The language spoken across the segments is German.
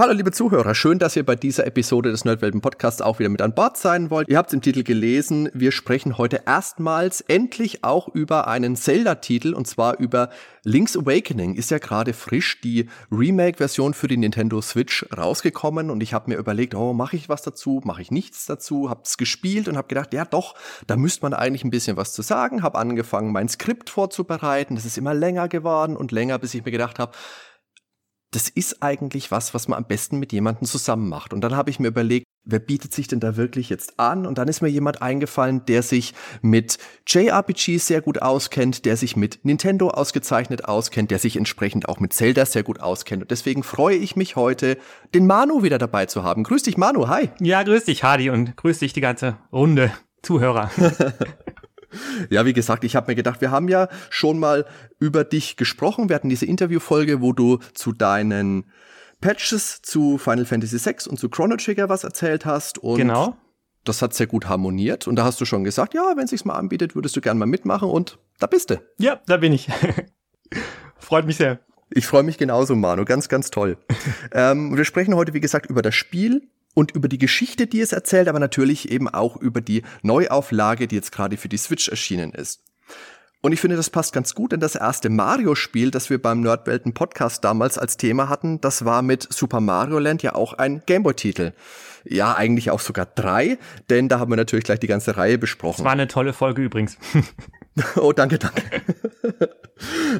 Hallo liebe Zuhörer, schön, dass ihr bei dieser Episode des Nerdwelten Podcasts auch wieder mit an Bord sein wollt. Ihr habt im Titel gelesen, wir sprechen heute erstmals endlich auch über einen Zelda-Titel und zwar über Link's Awakening. Ist ja gerade frisch die Remake-Version für die Nintendo Switch rausgekommen und ich habe mir überlegt, oh, mache ich was dazu, mache ich nichts dazu, hab's gespielt und habe gedacht, ja doch, da müsste man eigentlich ein bisschen was zu sagen. Habe angefangen, mein Skript vorzubereiten. Das ist immer länger geworden und länger, bis ich mir gedacht habe, das ist eigentlich was, was man am besten mit jemandem zusammen macht. Und dann habe ich mir überlegt, wer bietet sich denn da wirklich jetzt an? Und dann ist mir jemand eingefallen, der sich mit JRPGs sehr gut auskennt, der sich mit Nintendo ausgezeichnet auskennt, der sich entsprechend auch mit Zelda sehr gut auskennt. Und deswegen freue ich mich heute, den Manu wieder dabei zu haben. Grüß dich, Manu. Hi. Ja, grüß dich, Hardy, und grüß dich die ganze Runde Zuhörer. Ja, wie gesagt, ich habe mir gedacht, wir haben ja schon mal über dich gesprochen. Wir hatten diese Interviewfolge, wo du zu deinen Patches zu Final Fantasy VI und zu Chrono Trigger was erzählt hast. Und genau. Das hat sehr gut harmoniert. Und da hast du schon gesagt, ja, wenn es sich mal anbietet, würdest du gerne mal mitmachen. Und da bist du. Ja, da bin ich. Freut mich sehr. Ich freue mich genauso, Manu. Ganz, ganz toll. ähm, wir sprechen heute, wie gesagt, über das Spiel, und über die Geschichte, die es erzählt, aber natürlich eben auch über die Neuauflage, die jetzt gerade für die Switch erschienen ist. Und ich finde, das passt ganz gut, denn das erste Mario-Spiel, das wir beim Nerdwelten Podcast damals als Thema hatten, das war mit Super Mario Land ja auch ein Gameboy-Titel. Ja, eigentlich auch sogar drei, denn da haben wir natürlich gleich die ganze Reihe besprochen. Das war eine tolle Folge übrigens. oh, danke, danke.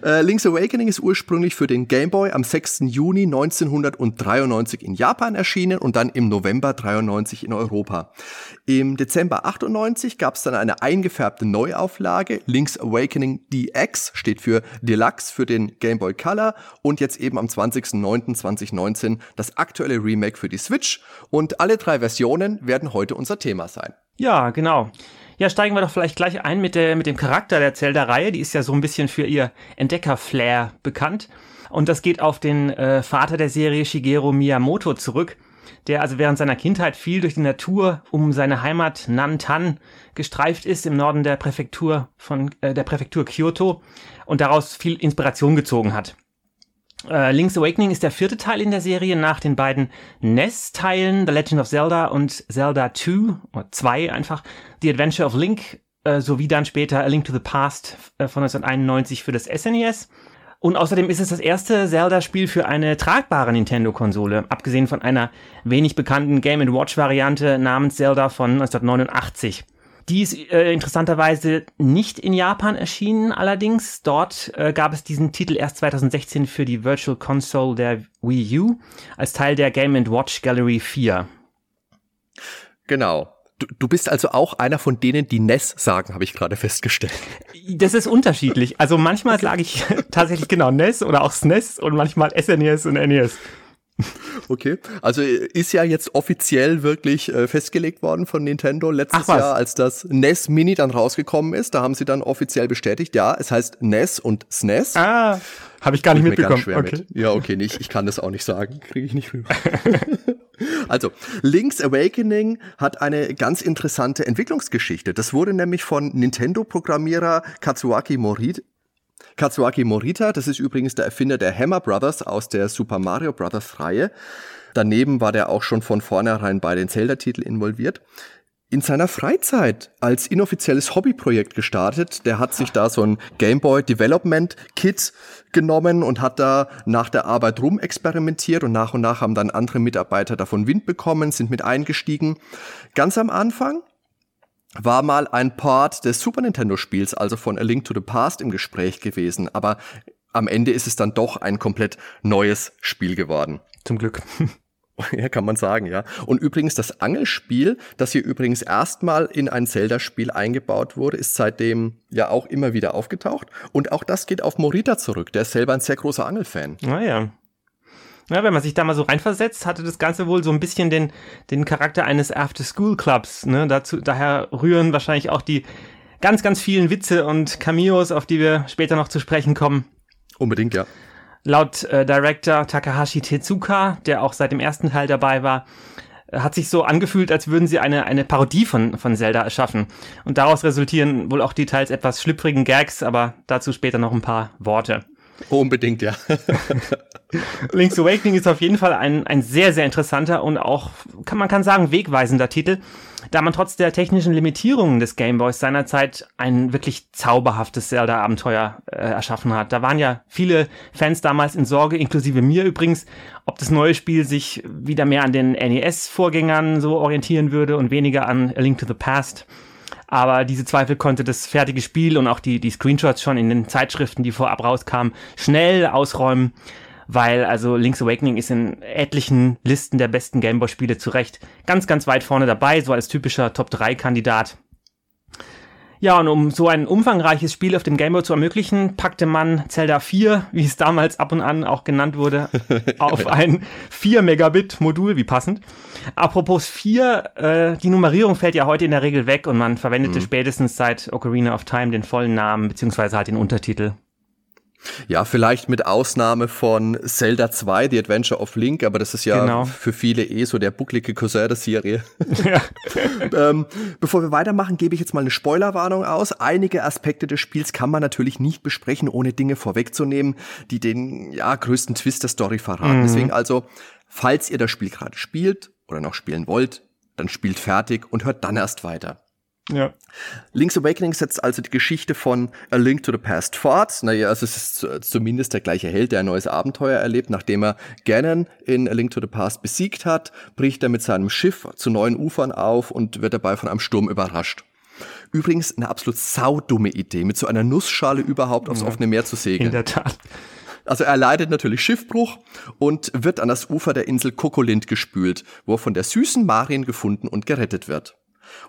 Äh, Link's Awakening ist ursprünglich für den Game Boy am 6. Juni 1993 in Japan erschienen und dann im November 93 in Europa. Im Dezember 98 gab es dann eine eingefärbte Neuauflage. Link's Awakening DX steht für Deluxe für den Game Boy Color und jetzt eben am 20.09.2019 das aktuelle Remake für die Switch. Und alle drei Versionen werden heute unser Thema sein. Ja, genau. Ja, steigen wir doch vielleicht gleich ein mit, der, mit dem Charakter der Zelda-Reihe. Die ist ja so ein bisschen für ihr Entdecker-Flair bekannt. Und das geht auf den äh, Vater der Serie Shigeru Miyamoto zurück, der also während seiner Kindheit viel durch die Natur um seine Heimat Nantan gestreift ist im Norden der Präfektur von äh, der Präfektur Kyoto und daraus viel Inspiration gezogen hat. Äh, Link's Awakening ist der vierte Teil in der Serie nach den beiden NES-Teilen The Legend of Zelda und Zelda 2 oder 2 einfach The Adventure of Link äh, sowie dann später A Link to the Past äh, von 1991 für das SNES. E und außerdem ist es das erste Zelda-Spiel für eine tragbare Nintendo-Konsole, abgesehen von einer wenig bekannten Game Watch-Variante namens Zelda von 1989. Die ist äh, interessanterweise nicht in Japan erschienen, allerdings. Dort äh, gab es diesen Titel erst 2016 für die Virtual Console der Wii U als Teil der Game Watch Gallery 4. Genau. Du, du bist also auch einer von denen, die NES sagen, habe ich gerade festgestellt. Das ist unterschiedlich. Also manchmal sage ich tatsächlich genau NES oder auch SNES und manchmal SNES und NES. Okay, also ist ja jetzt offiziell wirklich äh, festgelegt worden von Nintendo letztes Jahr, als das NES Mini dann rausgekommen ist. Da haben sie dann offiziell bestätigt, ja, es heißt NES und SNES. Ah, habe ich gar nicht mitbekommen. Okay. Mit. Ja, okay, nicht. Ich kann das auch nicht sagen, kriege ich nicht rüber. also, Link's Awakening hat eine ganz interessante Entwicklungsgeschichte. Das wurde nämlich von Nintendo-Programmierer Katsuaki Morit Katsuaki Morita, das ist übrigens der Erfinder der Hammer Brothers aus der Super Mario Brothers Reihe. Daneben war der auch schon von vornherein bei den Zelda-Titeln involviert. In seiner Freizeit als inoffizielles Hobbyprojekt gestartet. Der hat sich da so ein Game Boy Development Kit genommen und hat da nach der Arbeit rumexperimentiert und nach und nach haben dann andere Mitarbeiter davon Wind bekommen, sind mit eingestiegen. Ganz am Anfang war mal ein Part des Super Nintendo Spiels, also von A Link to the Past im Gespräch gewesen, aber am Ende ist es dann doch ein komplett neues Spiel geworden. Zum Glück. Ja, kann man sagen, ja. Und übrigens das Angelspiel, das hier übrigens erstmal in ein Zelda-Spiel eingebaut wurde, ist seitdem ja auch immer wieder aufgetaucht. Und auch das geht auf Morita zurück. Der ist selber ein sehr großer Angelfan. Ah ja. Wenn man sich da mal so reinversetzt, hatte das Ganze wohl so ein bisschen den, den Charakter eines After-School-Clubs. Ne? Dazu, daher rühren wahrscheinlich auch die ganz, ganz vielen Witze und Cameos, auf die wir später noch zu sprechen kommen. Unbedingt, ja. Laut äh, Director Takahashi Tezuka, der auch seit dem ersten Teil dabei war, hat sich so angefühlt, als würden sie eine, eine Parodie von, von Zelda erschaffen. Und daraus resultieren wohl auch die teils etwas schlüpfrigen Gags, aber dazu später noch ein paar Worte. Unbedingt, ja. Link's Awakening ist auf jeden Fall ein, ein sehr, sehr interessanter und auch, kann man kann sagen, wegweisender Titel, da man trotz der technischen Limitierungen des Gameboys seinerzeit ein wirklich zauberhaftes Zelda-Abenteuer äh, erschaffen hat. Da waren ja viele Fans damals in Sorge, inklusive mir übrigens, ob das neue Spiel sich wieder mehr an den NES-Vorgängern so orientieren würde und weniger an A Link to the Past. Aber diese Zweifel konnte das fertige Spiel und auch die, die Screenshots schon in den Zeitschriften, die vorab rauskamen, schnell ausräumen weil also Link's Awakening ist in etlichen Listen der besten Gameboy-Spiele zu Recht ganz, ganz weit vorne dabei, so als typischer Top-3-Kandidat. Ja, und um so ein umfangreiches Spiel auf dem Gameboy zu ermöglichen, packte man Zelda 4, wie es damals ab und an auch genannt wurde, auf ein 4 Megabit Modul, wie passend. Apropos 4, äh, die Nummerierung fällt ja heute in der Regel weg und man verwendete mhm. spätestens seit Ocarina of Time den vollen Namen, beziehungsweise halt den Untertitel. Ja, vielleicht mit Ausnahme von Zelda 2, The Adventure of Link, aber das ist ja genau. für viele eh so der bucklige Cousin der Serie. Ja. ähm, bevor wir weitermachen, gebe ich jetzt mal eine Spoilerwarnung aus. Einige Aspekte des Spiels kann man natürlich nicht besprechen, ohne Dinge vorwegzunehmen, die den ja, größten Twist der Story verraten. Mhm. Deswegen also, falls ihr das Spiel gerade spielt oder noch spielen wollt, dann spielt fertig und hört dann erst weiter. Ja. Link's Awakening setzt also die Geschichte von A Link to the Past fort. Naja, also es ist zumindest der gleiche Held, der ein neues Abenteuer erlebt. Nachdem er Ganon in A Link to the Past besiegt hat, bricht er mit seinem Schiff zu neuen Ufern auf und wird dabei von einem Sturm überrascht. Übrigens eine absolut saudumme Idee, mit so einer Nussschale überhaupt aufs offene Meer zu segeln. In der Tat. Also er leidet natürlich Schiffbruch und wird an das Ufer der Insel Kokolind gespült, wo er von der süßen Marin gefunden und gerettet wird.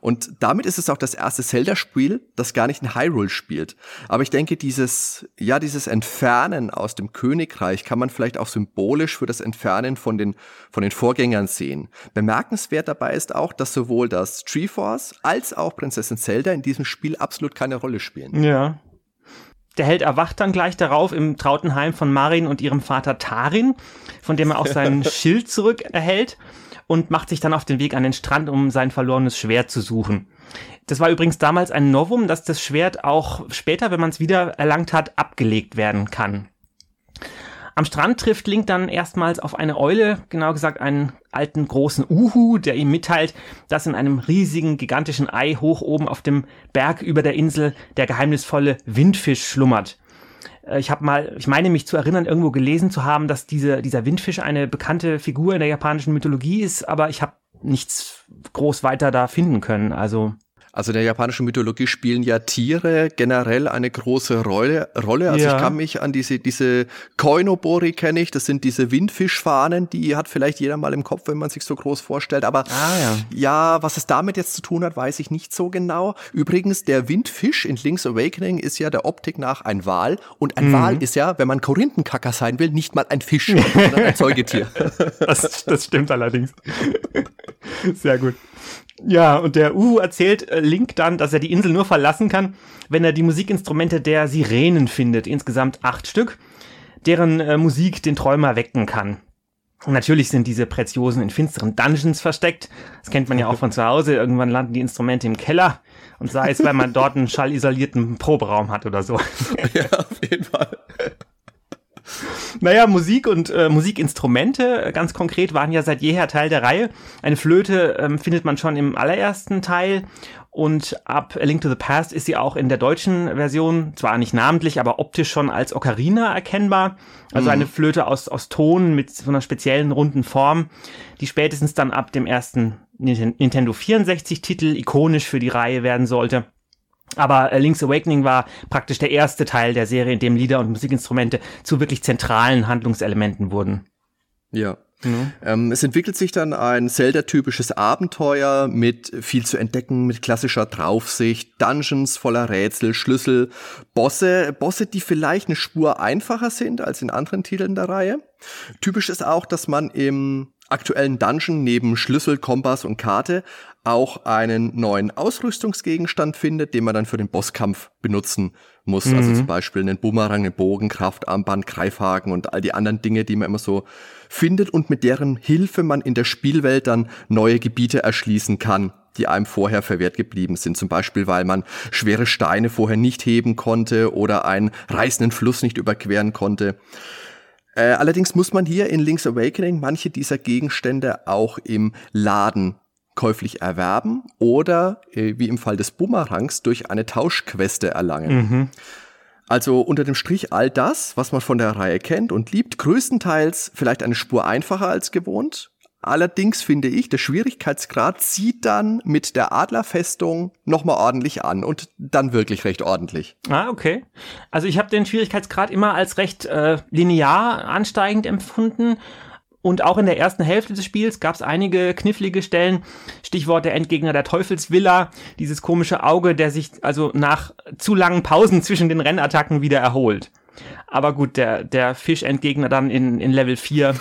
Und damit ist es auch das erste Zelda-Spiel, das gar nicht in Hyrule spielt. Aber ich denke, dieses, ja, dieses Entfernen aus dem Königreich kann man vielleicht auch symbolisch für das Entfernen von den, von den Vorgängern sehen. Bemerkenswert dabei ist auch, dass sowohl das Treeforce als auch Prinzessin Zelda in diesem Spiel absolut keine Rolle spielen. Ja. Der Held erwacht dann gleich darauf im trauten Heim von Marin und ihrem Vater Tarin, von dem er auch sein Schild zurück erhält und macht sich dann auf den Weg an den Strand, um sein verlorenes Schwert zu suchen. Das war übrigens damals ein Novum, dass das Schwert auch später, wenn man es wieder erlangt hat, abgelegt werden kann. Am Strand trifft Link dann erstmals auf eine Eule, genau gesagt einen alten großen Uhu, der ihm mitteilt, dass in einem riesigen, gigantischen Ei hoch oben auf dem Berg über der Insel der geheimnisvolle Windfisch schlummert. Äh, ich habe mal, ich meine mich zu erinnern, irgendwo gelesen zu haben, dass diese, dieser Windfisch eine bekannte Figur in der japanischen Mythologie ist, aber ich habe nichts groß weiter da finden können. Also also in der japanischen Mythologie spielen ja Tiere generell eine große Rolle. Rolle. Also ja. ich kann mich an diese, diese Koinobori kenne ich, das sind diese Windfischfahnen, die hat vielleicht jeder mal im Kopf, wenn man sich so groß vorstellt. Aber ah, ja. ja, was es damit jetzt zu tun hat, weiß ich nicht so genau. Übrigens, der Windfisch in Link's Awakening ist ja der Optik nach ein Wal. Und ein mhm. Wal ist ja, wenn man Korinthenkacker sein will, nicht mal ein Fisch, sondern ein Säugetier. das, das stimmt allerdings. Sehr gut. Ja, und der Uhu erzählt äh, Link dann, dass er die Insel nur verlassen kann, wenn er die Musikinstrumente der Sirenen findet, insgesamt acht Stück, deren äh, Musik den Träumer wecken kann. Natürlich sind diese Preziosen in finsteren Dungeons versteckt. Das kennt man ja auch von zu Hause. Irgendwann landen die Instrumente im Keller. Und sei es, weil man dort einen schallisolierten Proberaum hat oder so. Ja, auf jeden Fall. Naja, Musik und äh, Musikinstrumente äh, ganz konkret waren ja seit jeher Teil der Reihe. Eine Flöte ähm, findet man schon im allerersten Teil und ab A Link to the Past ist sie auch in der deutschen Version, zwar nicht namentlich, aber optisch schon als Ocarina erkennbar. Also mhm. eine Flöte aus, aus Ton mit so einer speziellen runden Form, die spätestens dann ab dem ersten Nintendo 64 Titel ikonisch für die Reihe werden sollte. Aber äh, Link's Awakening war praktisch der erste Teil der Serie, in dem Lieder und Musikinstrumente zu wirklich zentralen Handlungselementen wurden. Ja. Mhm. Ähm, es entwickelt sich dann ein Zelda-typisches Abenteuer mit viel zu entdecken, mit klassischer Draufsicht, Dungeons voller Rätsel, Schlüssel, Bosse, Bosse, die vielleicht eine Spur einfacher sind als in anderen Titeln der Reihe. Typisch ist auch, dass man im aktuellen Dungeon neben Schlüssel, Kompass und Karte auch einen neuen Ausrüstungsgegenstand findet, den man dann für den Bosskampf benutzen muss. Also mhm. Also zum Beispiel einen Bumerang, einen Bogen, Kraftarmband, Greifhaken und all die anderen Dinge, die man immer so findet und mit deren Hilfe man in der Spielwelt dann neue Gebiete erschließen kann die einem vorher verwehrt geblieben sind. Zum Beispiel, weil man schwere Steine vorher nicht heben konnte oder einen reißenden Fluss nicht überqueren konnte. Äh, allerdings muss man hier in Link's Awakening manche dieser Gegenstände auch im Laden käuflich erwerben oder, äh, wie im Fall des Bumerangs, durch eine Tauschqueste erlangen. Mhm. Also unter dem Strich all das, was man von der Reihe kennt und liebt, größtenteils vielleicht eine Spur einfacher als gewohnt. Allerdings finde ich, der Schwierigkeitsgrad zieht dann mit der Adlerfestung nochmal ordentlich an und dann wirklich recht ordentlich. Ah, okay. Also ich habe den Schwierigkeitsgrad immer als recht äh, linear ansteigend empfunden und auch in der ersten Hälfte des Spiels gab es einige knifflige Stellen. Stichwort der Endgegner der Teufelsvilla, dieses komische Auge, der sich also nach zu langen Pausen zwischen den Rennattacken wieder erholt. Aber gut, der, der Fischendgegner dann in, in Level 4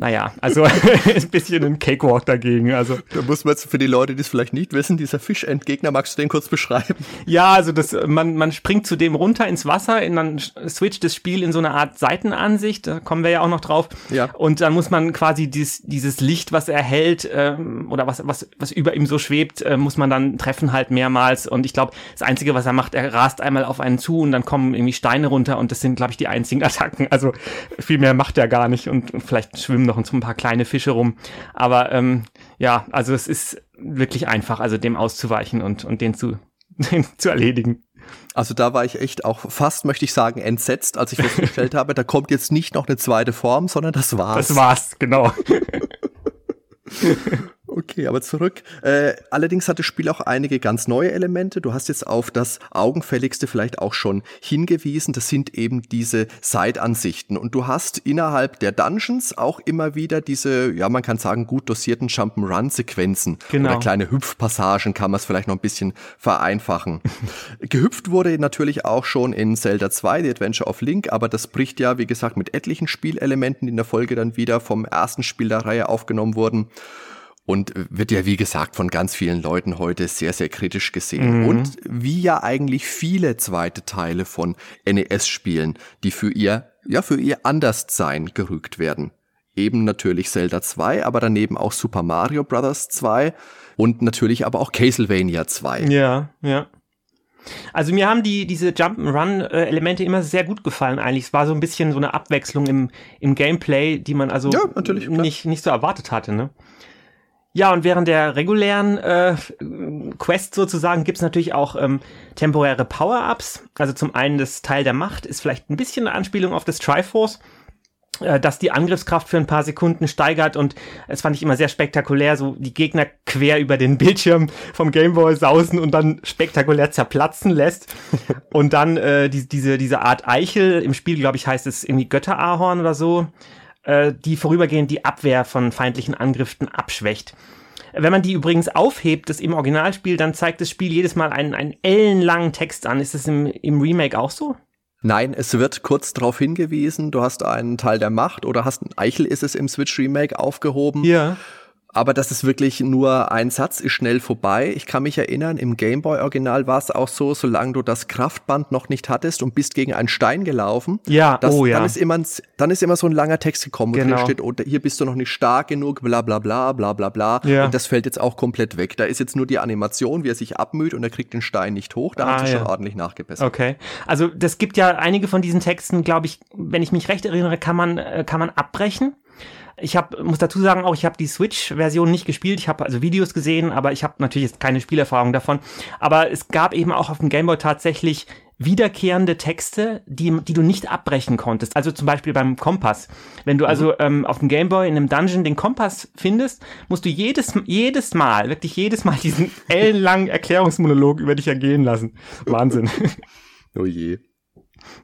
naja, also ein bisschen ein Cakewalk dagegen. Also da muss man jetzt für die Leute, die es vielleicht nicht wissen, dieser Fischendgegner, magst du den kurz beschreiben? Ja, also das, man, man springt zu dem runter ins Wasser, in, dann switcht das Spiel in so eine Art Seitenansicht, da kommen wir ja auch noch drauf. Ja. Und dann muss man quasi dies, dieses Licht, was er hält, ähm, oder was, was, was über ihm so schwebt, äh, muss man dann treffen halt mehrmals. Und ich glaube, das Einzige, was er macht, er rast einmal auf einen zu und dann kommen irgendwie Steine runter und das sind, glaube ich, die einzigen Attacken. Also viel mehr macht er gar nicht und vielleicht schwimmen noch so ein paar kleine Fische rum. Aber ähm, ja, also es ist wirklich einfach, also dem auszuweichen und, und den zu, den zu erledigen. Also da war ich echt auch fast, möchte ich sagen, entsetzt, als ich festgestellt habe, da kommt jetzt nicht noch eine zweite Form, sondern das war's. Das war's, genau. Okay, aber zurück. Äh, allerdings hat das Spiel auch einige ganz neue Elemente. Du hast jetzt auf das Augenfälligste vielleicht auch schon hingewiesen. Das sind eben diese Side-Ansichten. Und du hast innerhalb der Dungeons auch immer wieder diese, ja, man kann sagen, gut dosierten Jump'n'Run-Sequenzen. Genau. Oder kleine Hüpfpassagen kann man es vielleicht noch ein bisschen vereinfachen. Gehüpft wurde natürlich auch schon in Zelda 2, The Adventure of Link, aber das bricht ja, wie gesagt, mit etlichen Spielelementen, die in der Folge dann wieder vom ersten Spiel der Reihe aufgenommen wurden und wird ja, wie gesagt, von ganz vielen Leuten heute sehr, sehr kritisch gesehen. Mhm. Und wie ja eigentlich viele zweite Teile von NES-Spielen, die für ihr, ja, für ihr Anderssein gerügt werden. Eben natürlich Zelda 2, aber daneben auch Super Mario Bros. 2 und natürlich aber auch Castlevania 2. Ja, ja. Also mir haben die diese Jump'n'Run-Elemente immer sehr gut gefallen eigentlich. Es war so ein bisschen so eine Abwechslung im, im Gameplay, die man also ja, nicht, nicht so erwartet hatte. Ne? Ja, und während der regulären äh, Quest sozusagen gibt's natürlich auch ähm, temporäre Power-Ups. Also zum einen das Teil der Macht ist vielleicht ein bisschen eine Anspielung auf das Triforce, äh, das die Angriffskraft für ein paar Sekunden steigert und es fand ich immer sehr spektakulär, so die Gegner quer über den Bildschirm vom Gameboy sausen und dann spektakulär zerplatzen lässt. und dann äh, die, diese, diese Art Eichel, im Spiel glaube ich heißt es irgendwie Götterahorn oder so, äh, die vorübergehend die Abwehr von feindlichen Angriffen abschwächt. Wenn man die übrigens aufhebt, das im Originalspiel, dann zeigt das Spiel jedes Mal einen, einen ellenlangen Text an. Ist das im, im Remake auch so? Nein, es wird kurz darauf hingewiesen, du hast einen Teil der Macht oder hast ein Eichel ist es im Switch Remake aufgehoben. Ja aber das ist wirklich nur ein Satz, ist schnell vorbei. Ich kann mich erinnern, im Gameboy-Original war es auch so, solange du das Kraftband noch nicht hattest und bist gegen einen Stein gelaufen, ja, das, oh, ja. dann, ist immer, dann ist immer so ein langer Text gekommen, genau. wo drin steht, oh, hier bist du noch nicht stark genug, bla bla bla bla bla bla. Ja. Und das fällt jetzt auch komplett weg. Da ist jetzt nur die Animation, wie er sich abmüht und er kriegt den Stein nicht hoch. Da ah, haben sie ja. schon ordentlich nachgebessert. Okay. Also das gibt ja einige von diesen Texten, glaube ich, wenn ich mich recht erinnere, kann man, äh, kann man abbrechen. Ich hab, muss dazu sagen, auch ich habe die Switch-Version nicht gespielt. Ich habe also Videos gesehen, aber ich habe natürlich jetzt keine Spielerfahrung davon. Aber es gab eben auch auf dem Gameboy tatsächlich wiederkehrende Texte, die, die du nicht abbrechen konntest. Also zum Beispiel beim Kompass. Wenn du also mhm. ähm, auf dem Gameboy in einem Dungeon den Kompass findest, musst du jedes, jedes Mal, wirklich jedes Mal diesen ellenlangen Erklärungsmonolog über dich ergehen lassen. Wahnsinn. Oh je.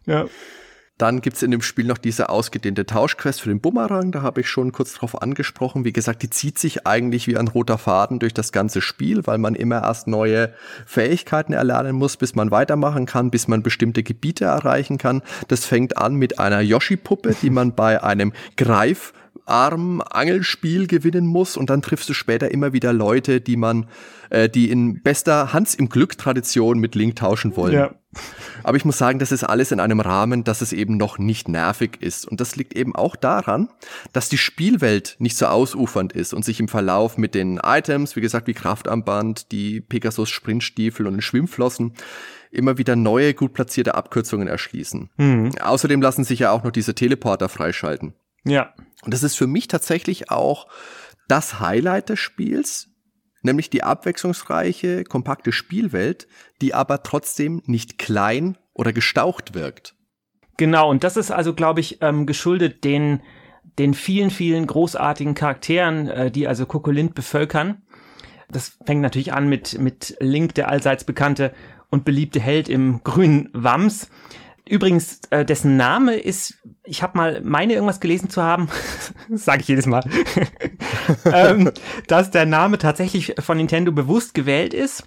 Ja. Dann gibt's in dem Spiel noch diese ausgedehnte Tauschquest für den Bumerang. Da habe ich schon kurz drauf angesprochen. Wie gesagt, die zieht sich eigentlich wie ein roter Faden durch das ganze Spiel, weil man immer erst neue Fähigkeiten erlernen muss, bis man weitermachen kann, bis man bestimmte Gebiete erreichen kann. Das fängt an mit einer Yoshi-Puppe, die man bei einem Greif arm Angelspiel gewinnen muss und dann triffst du später immer wieder Leute, die man, äh, die in bester Hans im Glück Tradition mit Link tauschen wollen. Ja. Aber ich muss sagen, das ist alles in einem Rahmen, dass es eben noch nicht nervig ist. Und das liegt eben auch daran, dass die Spielwelt nicht so ausufernd ist und sich im Verlauf mit den Items, wie gesagt, wie Kraftarmband, die Pegasus Sprintstiefel und den Schwimmflossen, immer wieder neue, gut platzierte Abkürzungen erschließen. Mhm. Außerdem lassen sich ja auch noch diese Teleporter freischalten. Ja. Und das ist für mich tatsächlich auch das Highlight des Spiels, nämlich die abwechslungsreiche, kompakte Spielwelt, die aber trotzdem nicht klein oder gestaucht wirkt. Genau, und das ist also, glaube ich, ähm, geschuldet den, den vielen, vielen großartigen Charakteren, äh, die also Kokolint bevölkern. Das fängt natürlich an mit, mit Link, der allseits bekannte und beliebte Held im grünen Wams. Übrigens, äh, dessen Name ist, ich habe mal meine irgendwas gelesen zu haben, sage ich jedes Mal, ähm, dass der Name tatsächlich von Nintendo bewusst gewählt ist.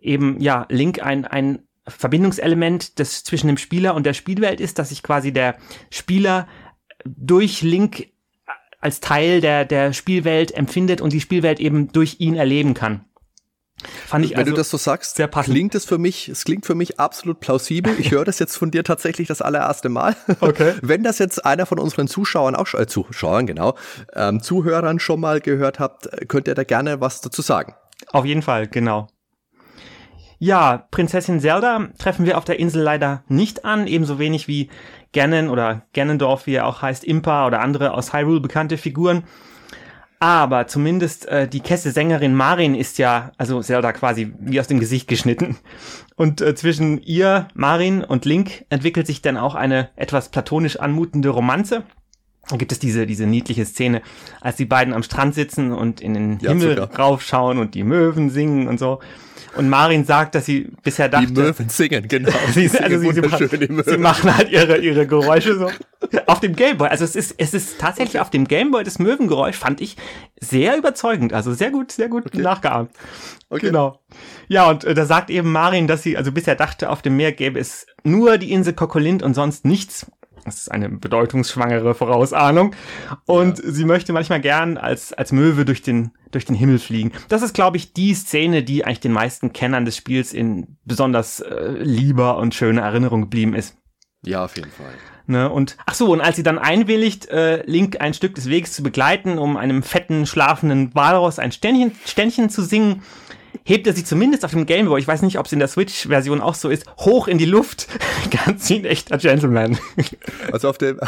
Eben, ja, Link ein, ein Verbindungselement, das zwischen dem Spieler und der Spielwelt ist, dass sich quasi der Spieler durch Link als Teil der, der Spielwelt empfindet und die Spielwelt eben durch ihn erleben kann. Fand ich Wenn also du das so sagst, sehr passend. klingt es für mich, es klingt für mich absolut plausibel. Ich höre das jetzt von dir tatsächlich das allererste Mal. Okay. Wenn das jetzt einer von unseren Zuschauern auch äh, Zuschauern, genau, ähm, Zuhörern schon mal gehört habt, könnt ihr da gerne was dazu sagen. Auf jeden Fall, genau. Ja, Prinzessin Zelda treffen wir auf der Insel leider nicht an, ebenso wenig wie Ganon oder Ganondorf, wie er auch heißt, Impa oder andere aus Hyrule bekannte Figuren. Aber zumindest äh, die Kesse-Sängerin Marin ist ja, also Zelda quasi wie aus dem Gesicht geschnitten. Und äh, zwischen ihr, Marin und Link entwickelt sich dann auch eine etwas platonisch anmutende Romanze. Dann gibt es diese, diese niedliche Szene, als die beiden am Strand sitzen und in den ja, Himmel sogar. raufschauen und die Möwen singen und so. Und Marin sagt, dass sie bisher dachte. Die Möwen singen, genau. sie, also sie, sie, machen, sie, machen, halt ihre, ihre Geräusche so. auf dem Gameboy. Also es ist, es ist tatsächlich okay. auf dem Gameboy das Möwengeräusch, fand ich sehr überzeugend. Also sehr gut, sehr gut okay. nachgeahmt. Okay. Genau. Ja, und äh, da sagt eben Marin, dass sie also bisher dachte, auf dem Meer gäbe es nur die Insel Kokolint und sonst nichts. Das ist eine bedeutungsschwangere Vorausahnung. Und ja. sie möchte manchmal gern als, als Möwe durch den, durch den Himmel fliegen. Das ist, glaube ich, die Szene, die eigentlich den meisten Kennern des Spiels in besonders äh, lieber und schöner Erinnerung geblieben ist. Ja, auf jeden Fall. Ne, und ach so, und als sie dann einwilligt, äh, Link ein Stück des Weges zu begleiten, um einem fetten, schlafenden Walross ein Ständchen, Ständchen zu singen, hebt er sich zumindest auf dem Gameboy, ich weiß nicht, ob es in der Switch-Version auch so ist, hoch in die Luft. Ganz wie ein echter Gentleman. Also auf dem,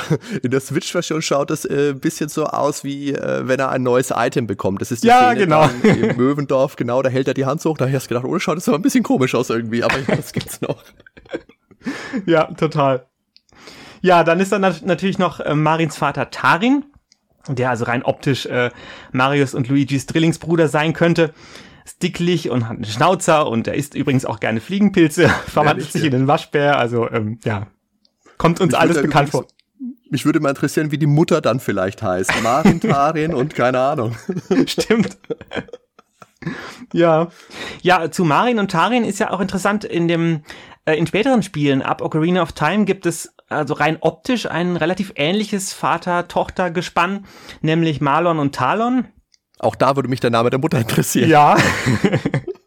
in der Switch-Version schaut es äh, ein bisschen so aus, wie äh, wenn er ein neues Item bekommt. Das ist die ja, Szene genau. im Möwendorf, genau, da hält er die Hand so hoch, da habe ich gedacht, oh, schaut das aber ein bisschen komisch aus irgendwie, aber ja, das gibt's noch. ja, total. Ja, dann ist dann natürlich noch äh, Marins Vater Tarin, der also rein optisch äh, Marius und Luigis Drillingsbruder sein könnte dicklich und hat einen Schnauzer und er isst übrigens auch gerne Fliegenpilze, verwandelt sich in den Waschbär, also ähm, ja, kommt uns mich alles bekannt vor. Mich würde mal interessieren, wie die Mutter dann vielleicht heißt. Marin, Tarin und keine Ahnung. Stimmt. ja. Ja, zu Marin und Tarin ist ja auch interessant, in dem, äh, in späteren Spielen, ab Ocarina of Time gibt es also rein optisch ein relativ ähnliches Vater-Tochter-Gespann, nämlich Marlon und Talon. Auch da würde mich der Name der Mutter interessieren. Ja.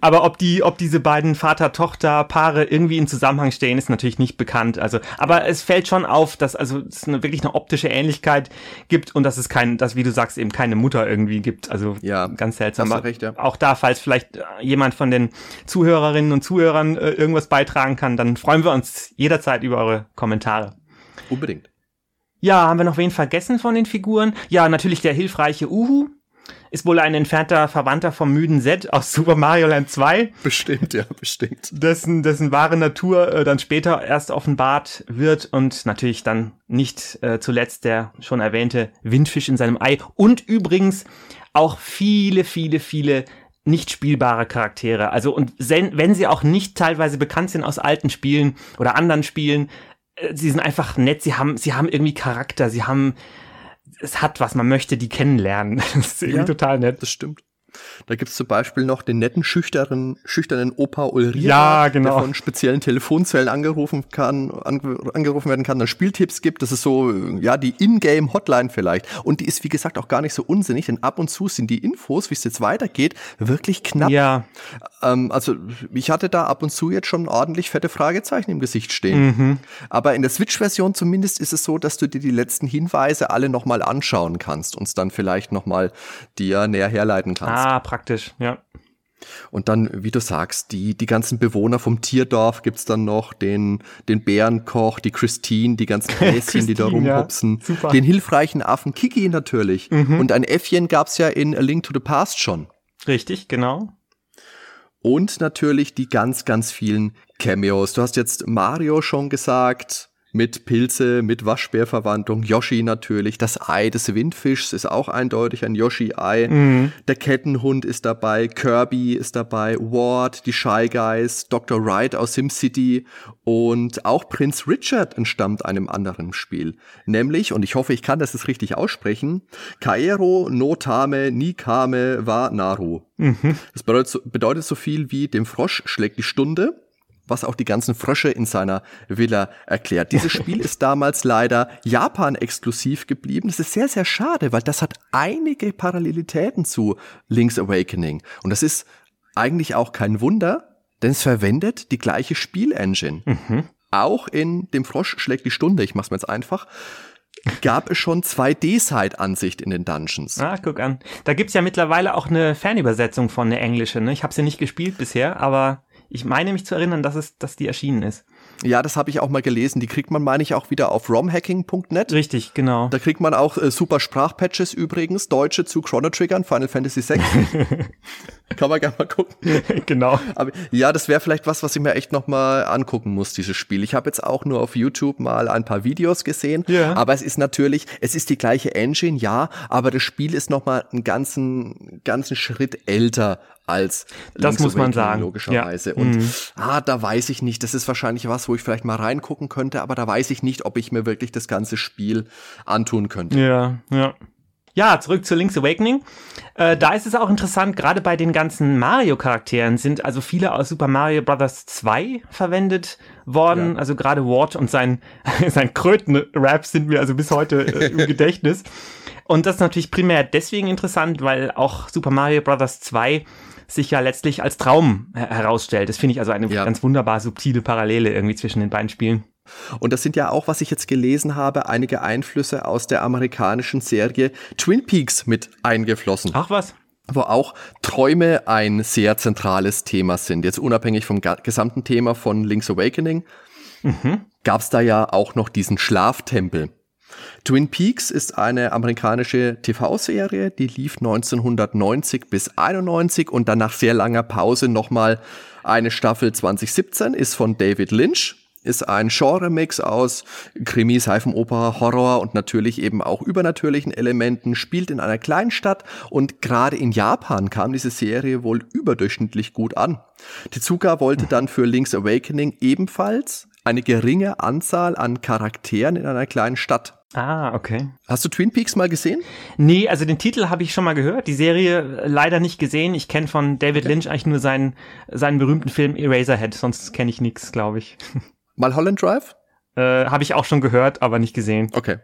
Aber ob die, ob diese beiden Vater-Tochter-Paare irgendwie in Zusammenhang stehen, ist natürlich nicht bekannt. Also, aber es fällt schon auf, dass also es eine, wirklich eine optische Ähnlichkeit gibt und dass es kein, dass wie du sagst eben keine Mutter irgendwie gibt. Also ja, ganz seltsam. Hast du recht, ja. Auch da, falls vielleicht jemand von den Zuhörerinnen und Zuhörern äh, irgendwas beitragen kann, dann freuen wir uns jederzeit über eure Kommentare. Unbedingt. Ja, haben wir noch wen vergessen von den Figuren? Ja, natürlich der hilfreiche Uhu. Ist wohl ein entfernter Verwandter vom müden Set aus Super Mario Land 2. Bestimmt, ja, bestimmt. Dessen, dessen wahre Natur äh, dann später erst offenbart wird und natürlich dann nicht äh, zuletzt der schon erwähnte Windfisch in seinem Ei und übrigens auch viele, viele, viele nicht spielbare Charaktere. Also und wenn sie auch nicht teilweise bekannt sind aus alten Spielen oder anderen Spielen, äh, sie sind einfach nett, sie haben, sie haben irgendwie Charakter, sie haben, es hat was, man möchte die kennenlernen. Das ist irgendwie ja, total nett. Das stimmt. Da gibt's zum Beispiel noch den netten, schüchternen, schüchternen Opa Ulrich, ja, genau. der von speziellen Telefonzellen angerufen kann, ange, angerufen werden kann, dann Spieltipps gibt. Das ist so, ja, die Ingame-Hotline vielleicht. Und die ist, wie gesagt, auch gar nicht so unsinnig, denn ab und zu sind die Infos, wie es jetzt weitergeht, wirklich knapp. Ja. Ähm, also, ich hatte da ab und zu jetzt schon ordentlich fette Fragezeichen im Gesicht stehen. Mhm. Aber in der Switch-Version zumindest ist es so, dass du dir die letzten Hinweise alle nochmal anschauen kannst und dann vielleicht nochmal dir näher herleiten kannst. Ah, praktisch, ja. Und dann, wie du sagst, die, die ganzen Bewohner vom Tierdorf gibt's dann noch, den, den Bärenkoch, die Christine, die ganzen Häschen, die da rumhupsen, ja, den hilfreichen Affen Kiki natürlich. Mhm. Und ein Äffchen gab's ja in A Link to the Past schon. Richtig, genau. Und natürlich die ganz, ganz vielen Cameos. Du hast jetzt Mario schon gesagt, mit Pilze, mit Waschbärverwandlung. Yoshi natürlich. Das Ei des Windfischs ist auch eindeutig ein Yoshi-Ei. Mhm. Der Kettenhund ist dabei. Kirby ist dabei. Ward, die Shy Guys, Dr. Wright aus SimCity und auch Prinz Richard entstammt einem anderen Spiel. Nämlich, und ich hoffe, ich kann das jetzt richtig aussprechen, Kaero no Tame ni Kame wa Naru. Mhm. Das bedeutet so, bedeutet so viel wie dem Frosch schlägt die Stunde was auch die ganzen Frösche in seiner Villa erklärt. Dieses Spiel ist damals leider Japan exklusiv geblieben. Das ist sehr, sehr schade, weil das hat einige Parallelitäten zu Link's Awakening. Und das ist eigentlich auch kein Wunder, denn es verwendet die gleiche Spielengine. Mhm. Auch in dem Frosch schlägt die Stunde, ich mach's mir jetzt einfach, gab es schon 2D-Side-Ansicht in den Dungeons. Ah, guck an. Da gibt's ja mittlerweile auch eine Fernübersetzung von der englische. Ne? Ich habe sie nicht gespielt bisher, aber ich meine mich zu erinnern, dass es, dass die erschienen ist. Ja, das habe ich auch mal gelesen. Die kriegt man, meine ich, auch wieder auf romhacking.net. Richtig, genau. Da kriegt man auch äh, super Sprachpatches übrigens, deutsche zu Chrono Triggern, Final Fantasy VI. Kann man gerne mal gucken. genau. Aber ja, das wäre vielleicht was, was ich mir echt noch mal angucken muss, dieses Spiel. Ich habe jetzt auch nur auf YouTube mal ein paar Videos gesehen, ja. aber es ist natürlich, es ist die gleiche Engine, ja, aber das Spiel ist noch mal einen ganzen ganzen Schritt älter als das muss man sagen logischerweise ja. und mhm. ah da weiß ich nicht das ist wahrscheinlich was wo ich vielleicht mal reingucken könnte aber da weiß ich nicht ob ich mir wirklich das ganze Spiel antun könnte ja ja ja, zurück zu Link's Awakening. Äh, da ist es auch interessant, gerade bei den ganzen Mario-Charakteren sind also viele aus Super Mario Bros. 2 verwendet worden. Ja. Also gerade Ward und sein, sein Kröten-Rap sind mir also bis heute äh, im Gedächtnis. Und das ist natürlich primär deswegen interessant, weil auch Super Mario Bros. 2 sich ja letztlich als Traum herausstellt. Das finde ich also eine ja. ganz wunderbar subtile Parallele irgendwie zwischen den beiden Spielen. Und das sind ja auch, was ich jetzt gelesen habe, einige Einflüsse aus der amerikanischen Serie Twin Peaks mit eingeflossen. Ach was? wo auch Träume ein sehr zentrales Thema sind. Jetzt unabhängig vom gesamten Thema von Link's Awakening mhm. gab es da ja auch noch diesen Schlaftempel. Twin Peaks ist eine amerikanische TV-Serie, die lief 1990 bis 91 und dann nach sehr langer Pause nochmal eine Staffel 2017 ist von David Lynch ist ein Genre-Mix aus Krimi, Seifenoper, Horror und natürlich eben auch übernatürlichen Elementen, spielt in einer kleinen Stadt und gerade in Japan kam diese Serie wohl überdurchschnittlich gut an. Tezuka wollte dann für Link's Awakening ebenfalls eine geringe Anzahl an Charakteren in einer kleinen Stadt Ah, okay. Hast du Twin Peaks mal gesehen? Nee, also den Titel habe ich schon mal gehört, die Serie leider nicht gesehen. Ich kenne von David okay. Lynch eigentlich nur seinen, seinen berühmten Film Eraserhead, sonst kenne ich nichts, glaube ich. Mal Holland Drive? Äh, habe ich auch schon gehört, aber nicht gesehen. Okay.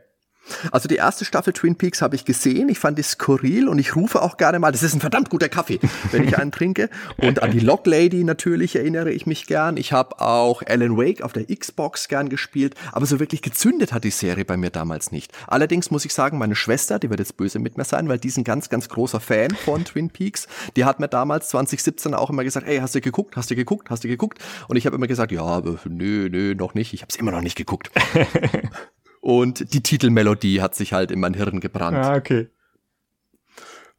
Also die erste Staffel Twin Peaks habe ich gesehen. Ich fand die skurril und ich rufe auch gerne mal, das ist ein verdammt guter Kaffee, wenn ich einen trinke. Und an die Lock Lady natürlich erinnere ich mich gern. Ich habe auch Alan Wake auf der Xbox gern gespielt, aber so wirklich gezündet hat die Serie bei mir damals nicht. Allerdings muss ich sagen, meine Schwester, die wird jetzt böse mit mir sein, weil die ist ein ganz, ganz großer Fan von Twin Peaks. Die hat mir damals 2017 auch immer gesagt, ey, hast du geguckt, hast du geguckt, hast du geguckt? Und ich habe immer gesagt, ja, nö, nö, noch nicht. Ich habe es immer noch nicht geguckt. Und die Titelmelodie hat sich halt in mein Hirn gebrannt. Ah, okay.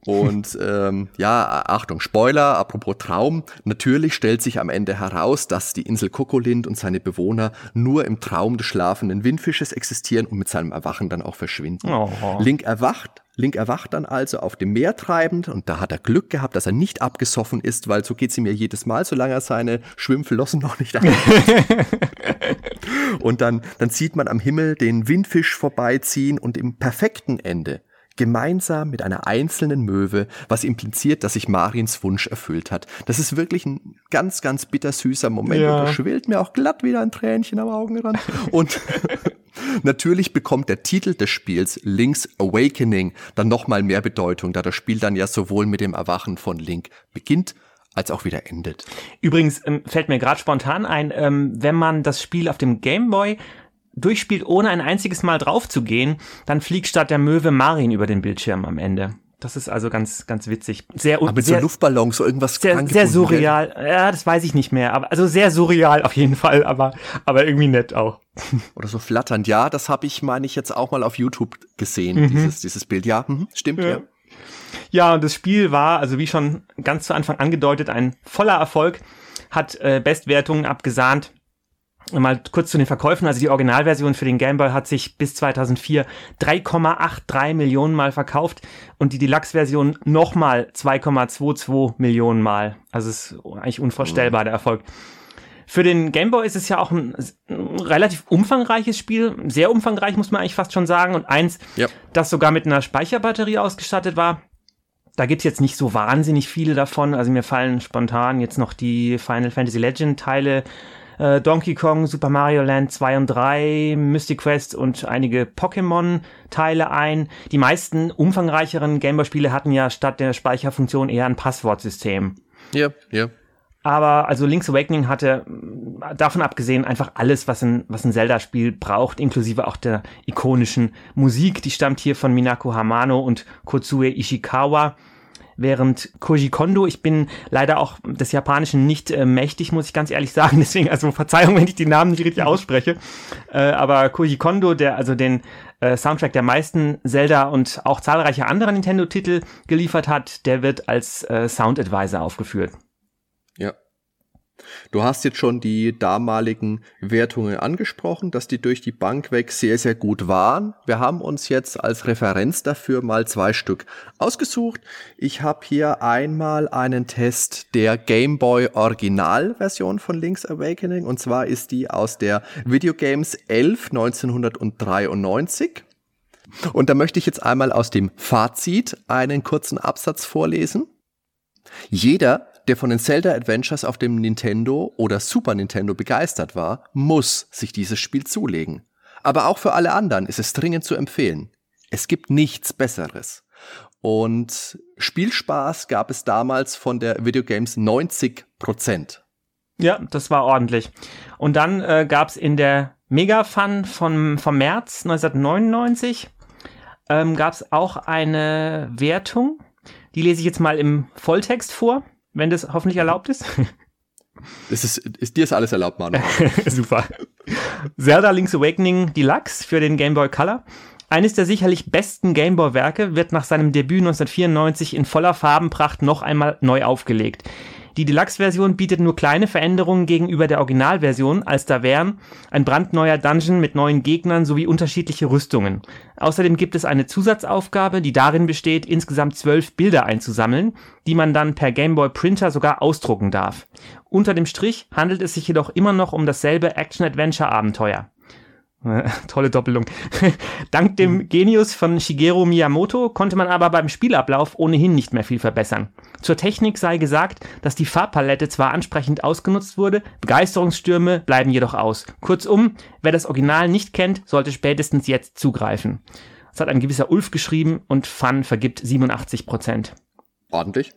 Und ähm, ja, Achtung, Spoiler, apropos Traum. Natürlich stellt sich am Ende heraus, dass die Insel Kokolind und seine Bewohner nur im Traum des schlafenden Windfisches existieren und mit seinem Erwachen dann auch verschwinden. Oh. Link erwacht, Link erwacht dann also auf dem Meer treibend und da hat er Glück gehabt, dass er nicht abgesoffen ist, weil so geht's ihm ja jedes Mal, solange er seine Schwimmflossen noch nicht an. Und dann, dann sieht man am Himmel den Windfisch vorbeiziehen und im perfekten Ende gemeinsam mit einer einzelnen Möwe, was impliziert, dass sich Marins Wunsch erfüllt hat. Das ist wirklich ein ganz, ganz bittersüßer Moment ja. und da schwillt mir auch glatt wieder ein Tränchen am Augenrand. Und natürlich bekommt der Titel des Spiels Link's Awakening dann nochmal mehr Bedeutung, da das Spiel dann ja sowohl mit dem Erwachen von Link beginnt, als auch wieder endet. Übrigens ähm, fällt mir gerade spontan ein, ähm, wenn man das Spiel auf dem Game Boy durchspielt, ohne ein einziges Mal drauf zu gehen, dann fliegt statt der Möwe Marin über den Bildschirm am Ende. Das ist also ganz, ganz witzig. Sehr, aber mit sehr, so Luftballons, so irgendwas sehr, sehr surreal. Ja, das weiß ich nicht mehr. Aber, also sehr surreal auf jeden Fall, aber, aber irgendwie nett auch. Oder so flatternd. Ja, das habe ich, meine ich, jetzt auch mal auf YouTube gesehen, mhm. dieses, dieses Bild. Ja, mhm, stimmt, ja. ja. Ja, und das Spiel war, also wie schon ganz zu Anfang angedeutet, ein voller Erfolg, hat äh, Bestwertungen abgesahnt Mal kurz zu den Verkäufen. Also die Originalversion für den Game Boy hat sich bis 2004 3,83 Millionen Mal verkauft und die Deluxe-Version nochmal 2,22 Millionen Mal. Also es ist eigentlich unvorstellbar, der Erfolg. Für den Game Boy ist es ja auch ein, ein, relativ umfangreiches Spiel, sehr umfangreich muss man eigentlich fast schon sagen und eins, ja. das sogar mit einer Speicherbatterie ausgestattet war. Da gibt's jetzt nicht so wahnsinnig viele davon. Also mir fallen spontan jetzt noch die Final Fantasy Legend Teile äh, Donkey Kong, Super Mario Land 2 und 3, Mystic Quest und einige Pokémon-Teile ein. Die meisten umfangreicheren Gameboy-Spiele hatten ja statt der Speicherfunktion eher ein Passwortsystem. Ja, ja. Aber also Link's Awakening hatte davon abgesehen einfach alles, was ein, was ein Zelda-Spiel braucht, inklusive auch der ikonischen Musik. Die stammt hier von Minako Hamano und Kotsue Ishikawa. Während Koji Kondo, ich bin leider auch des Japanischen nicht äh, mächtig, muss ich ganz ehrlich sagen. Deswegen, also Verzeihung, wenn ich die Namen nicht richtig ausspreche. Äh, aber Koji Kondo, der also den äh, Soundtrack der meisten Zelda und auch zahlreiche andere Nintendo-Titel geliefert hat, der wird als äh, Sound Advisor aufgeführt. Du hast jetzt schon die damaligen Wertungen angesprochen, dass die durch die Bank weg sehr, sehr gut waren. Wir haben uns jetzt als Referenz dafür mal zwei Stück ausgesucht. Ich habe hier einmal einen Test der Game Boy Original-Version von Link's Awakening und zwar ist die aus der Videogames 11 1993. Und da möchte ich jetzt einmal aus dem Fazit einen kurzen Absatz vorlesen. Jeder, der von den Zelda Adventures auf dem Nintendo oder Super Nintendo begeistert war, muss sich dieses Spiel zulegen. Aber auch für alle anderen ist es dringend zu empfehlen. Es gibt nichts Besseres. Und Spielspaß gab es damals von der Videogames 90 Prozent. Ja, das war ordentlich. Und dann äh, gab es in der Mega Fun von, vom März 1999 ähm, gab es auch eine Wertung. Die lese ich jetzt mal im Volltext vor wenn das hoffentlich erlaubt ist. Das ist, ist dir ist alles erlaubt, Manu. Super. Zelda Link's Awakening Deluxe für den Game Boy Color. Eines der sicherlich besten Game Boy Werke wird nach seinem Debüt 1994 in voller Farbenpracht noch einmal neu aufgelegt. Die Deluxe-Version bietet nur kleine Veränderungen gegenüber der Originalversion, als da wären ein brandneuer Dungeon mit neuen Gegnern sowie unterschiedliche Rüstungen. Außerdem gibt es eine Zusatzaufgabe, die darin besteht, insgesamt zwölf Bilder einzusammeln, die man dann per Gameboy Printer sogar ausdrucken darf. Unter dem Strich handelt es sich jedoch immer noch um dasselbe Action-Adventure-Abenteuer. Tolle Doppelung. Dank dem mhm. Genius von Shigeru Miyamoto konnte man aber beim Spielablauf ohnehin nicht mehr viel verbessern. Zur Technik sei gesagt, dass die Farbpalette zwar ansprechend ausgenutzt wurde, Begeisterungsstürme bleiben jedoch aus. Kurzum, wer das Original nicht kennt, sollte spätestens jetzt zugreifen. Das hat ein gewisser Ulf geschrieben und Fun vergibt 87 Prozent. Ordentlich.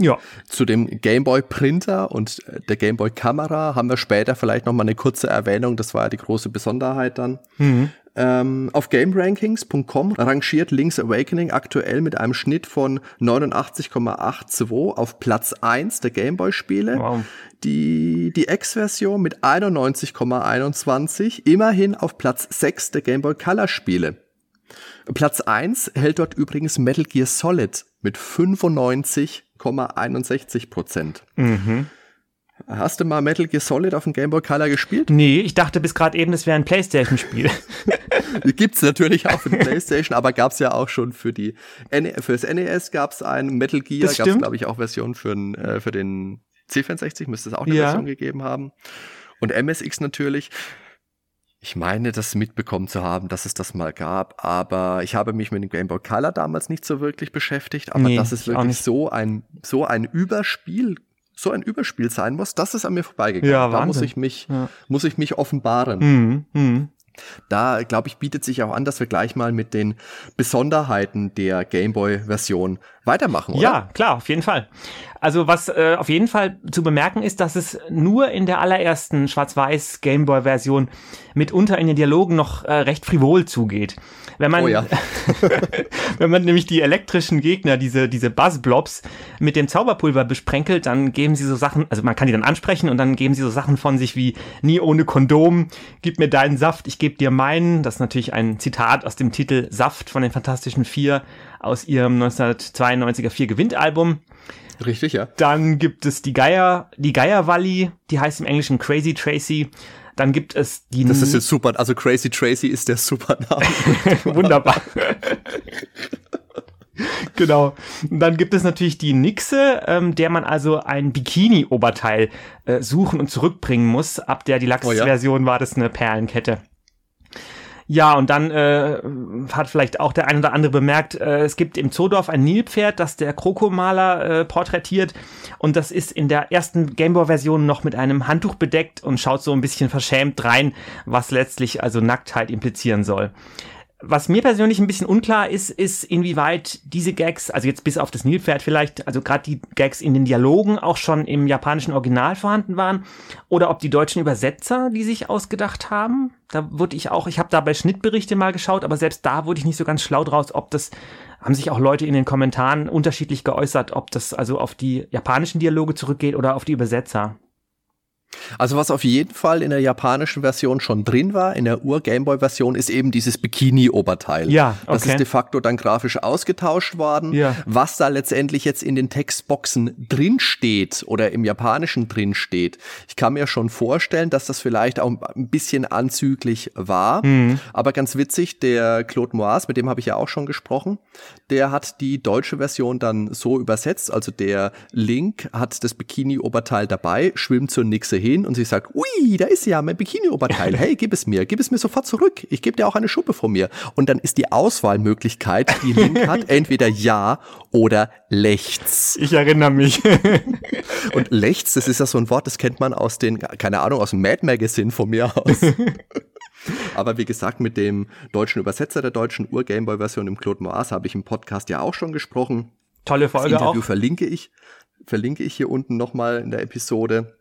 Ja. Zu dem Gameboy Printer und der Gameboy Kamera haben wir später vielleicht noch mal eine kurze Erwähnung. Das war ja die große Besonderheit dann. Mhm. Ähm, auf GameRankings.com rangiert Link's Awakening aktuell mit einem Schnitt von 89,82 auf Platz 1 der Gameboy-Spiele. Wow. Die, die X-Version mit 91,21 immerhin auf Platz 6 der Gameboy Color-Spiele. Platz 1 hält dort übrigens Metal Gear Solid mit 95,61 Prozent. Mhm. Hast du mal Metal Gear Solid auf dem Game Boy Color gespielt? Nee, ich dachte bis gerade eben, das wäre ein Playstation-Spiel. Gibt's natürlich auch für die Playstation, aber gab's ja auch schon für die fürs NES gab's ein Metal Gear, das gab's glaube ich auch Version für, äh, für den C64, müsste es auch eine ja. Version gegeben haben. Und MSX natürlich. Ich meine, das mitbekommen zu haben, dass es das mal gab, aber ich habe mich mit dem Game Boy Color damals nicht so wirklich beschäftigt. Aber Nee, dass es wirklich so ein, so ein Überspiel, so ein Überspiel sein muss, das ist an mir vorbeigegangen. Ja, da muss Wahnsinn. ich mich, Ja. muss ich mich offenbaren. Mhm. Mhm. Da, glaube ich, bietet sich auch an, dass wir gleich mal mit den Besonderheiten der Game Boy-Version weitermachen, oder? Ja, klar, auf jeden Fall. Also was äh, auf jeden Fall zu bemerken ist, dass es nur in der allerersten Schwarz-Weiß Gameboy-Version mitunter in den Dialogen noch äh, recht frivol zugeht. Wenn man, Oh ja. wenn man nämlich die elektrischen Gegner, diese, diese Buzzblobs, mit dem Zauberpulver besprenkelt, dann geben sie so Sachen, also man kann die dann ansprechen und dann geben sie so Sachen von sich wie nie ohne Kondom, gib mir deinen Saft, ich geb dir meinen. Das ist natürlich ein Zitat aus dem Titel Saft von den Fantastischen Vier aus ihrem 1992er Vier gewinnt Album. Richtig, ja. Dann gibt es die Geier, die Geierwalli, die heißt im Englischen Crazy Tracy. Dann gibt es die Das ist jetzt super. Also Crazy Tracy ist der super Name. Wunderbar. genau. Und dann gibt es natürlich die Nixe, ähm, der man also ein Bikini-Oberteil äh, suchen und zurückbringen muss. Ab der Deluxe-Version war das eine Perlenkette. Ja, und dann äh, hat vielleicht auch der ein oder andere bemerkt, äh, es gibt im Zoodorf ein Nilpferd, das der Krokomaler äh, porträtiert. Und das ist in der ersten Gameboy-Version noch mit einem Handtuch bedeckt und schaut so ein bisschen verschämt rein, was letztlich also Nacktheit implizieren soll. Was mir persönlich ein bisschen unklar ist, ist, inwieweit diese Gags, also jetzt bis auf das Nilpferd vielleicht, also gerade die Gags in den Dialogen auch schon im japanischen Original vorhanden waren, oder ob die deutschen Übersetzer die sich ausgedacht haben. Da wurde ich auch, ich habe da bei Schnittberichte mal geschaut, aber selbst da wurde ich nicht so ganz schlau draus, ob das, haben sich auch Leute in den Kommentaren unterschiedlich geäußert, ob das also auf die japanischen Dialoge zurückgeht oder auf die Übersetzer. Also was auf jeden Fall in der japanischen Version schon drin war, in der Ur-Gameboy-Version, ist eben dieses Bikini-Oberteil. Ja, Das okay. ist de facto dann grafisch ausgetauscht worden. Ja. Was da letztendlich jetzt in den Textboxen drin steht oder im Japanischen drin steht, ich kann mir schon vorstellen, dass das vielleicht auch ein bisschen anzüglich war. Mhm. Aber ganz witzig, der Claude Moaz, mit dem habe ich ja auch schon gesprochen, der hat die deutsche Version dann so übersetzt. Also der Link hat das Bikini-Oberteil dabei, schwimmt zur Nixe hin und sie sagt, ui, da ist ja mein Bikini-Oberteil. Hey, gib es mir, gib es mir sofort zurück. Ich gebe dir auch eine Schuppe von mir. Und dann ist die Auswahlmöglichkeit, die Link hat, entweder ja oder lechts. Ich erinnere mich. Und lechts, das ist ja so ein Wort, das kennt man aus den, keine Ahnung, aus dem Mad Magazine von mir aus. Aber wie gesagt, mit dem deutschen Übersetzer der deutschen Ur-Gameboy-Version, dem Claude Moaz, habe ich im Podcast ja auch schon gesprochen. Tolle Das Folge Interview auch. verlinke ich, verlinke ich hier unten nochmal in der Episode.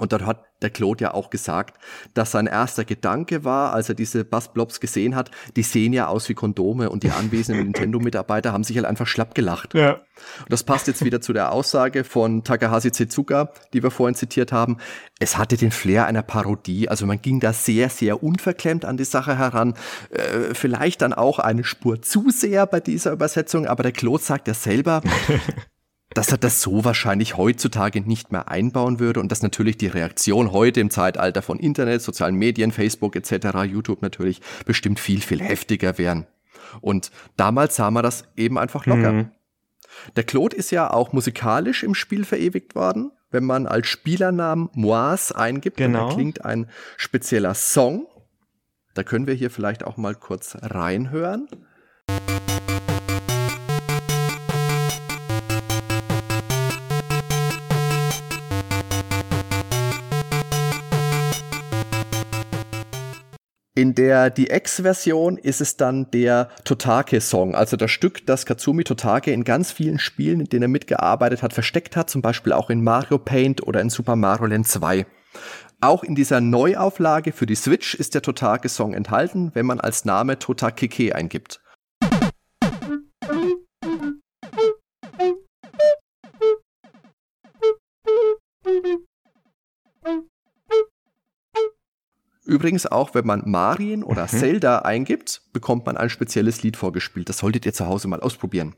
Und dort hat der Claude ja auch gesagt, dass sein erster Gedanke war, als er diese Bassblobs gesehen hat, die sehen ja aus wie Kondome und die anwesenden Nintendo-Mitarbeiter haben sich halt einfach schlapp gelacht. Ja. Und das passt jetzt wieder zu der Aussage von Takahashi Tezuka, die wir vorhin zitiert haben. Es hatte den Flair einer Parodie, also man ging da sehr, sehr unverklemmt an die Sache heran. Äh, vielleicht dann auch eine Spur zu sehr bei dieser Übersetzung, aber der Claude sagt ja selber, dass er das so wahrscheinlich heutzutage nicht mehr einbauen würde und dass natürlich die Reaktion heute im Zeitalter von Internet, sozialen Medien, Facebook etc., YouTube natürlich bestimmt viel, viel heftiger wären. Und damals sah man das eben einfach locker. Mhm. Der Claude ist ja auch musikalisch im Spiel verewigt worden. Wenn man als Spielernamen Moise eingibt, Genau. dann klingt ein spezieller Song. Da können wir hier vielleicht auch mal kurz reinhören. In der DX-Version ist es dann der Totake-Song, also das Stück, das Katsumi Totake in ganz vielen Spielen, in denen er mitgearbeitet hat, versteckt hat, zum Beispiel auch in Mario Paint oder in Super Mario Land 2. Auch in dieser Neuauflage für die Switch ist der Totake-Song enthalten, wenn man als Name Totakeke eingibt. Übrigens auch, wenn man Marien oder Zelda eingibt, bekommt man ein spezielles Lied vorgespielt. Das solltet ihr zu Hause mal ausprobieren.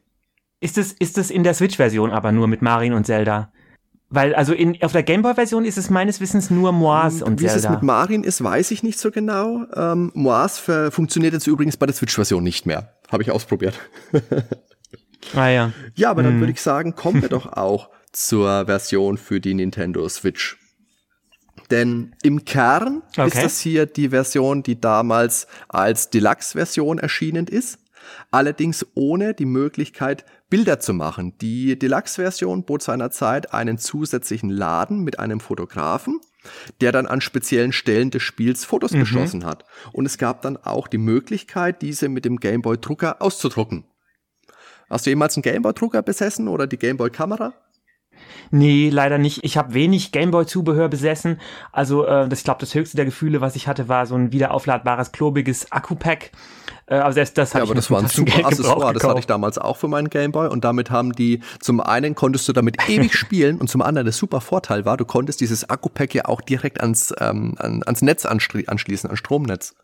Ist es, ist es in der Switch-Version aber nur mit Marin und Zelda? Weil, also in, auf der Gameboy-Version ist es meines Wissens nur Moaz und Wie es Zelda. mit Marien ist, weiß ich nicht so genau. Ähm, ver- funktioniert jetzt übrigens bei der Switch-Version nicht mehr. Habe ich ausprobiert. ah ja. Ja, aber Mhm. dann würde ich sagen, kommen wir doch auch zur Version für die Nintendo Switch. Denn im Kern Okay. ist das hier die Version, die damals als Deluxe-Version erschienen ist. Allerdings ohne die Möglichkeit, Bilder zu machen. Die Deluxe-Version bot seinerzeit einen zusätzlichen Laden mit einem Fotografen, der dann an speziellen Stellen des Spiels Fotos geschossen hat. Und es gab dann auch die Möglichkeit, diese mit dem Gameboy-Drucker auszudrucken. Hast du jemals einen Gameboy-Drucker besessen oder die Gameboy-Kamera? Nee, leider nicht. Ich habe wenig Gameboy-Zubehör besessen. Also äh, das, ich glaube, das höchste der Gefühle, was ich hatte, war so ein wiederaufladbares, klobiges Akku-Pack. Äh, aber selbst das Ja, aber das war ein super Taschengeld Accessoire. gebraucht Das hatte ich damals auch für meinen Gameboy und damit haben die, zum einen konntest du damit ewig spielen und zum anderen der super Vorteil war, du konntest dieses Akku-Pack ja auch direkt ans, ähm, an, ans Netz anschli- anschließen, ans Stromnetz.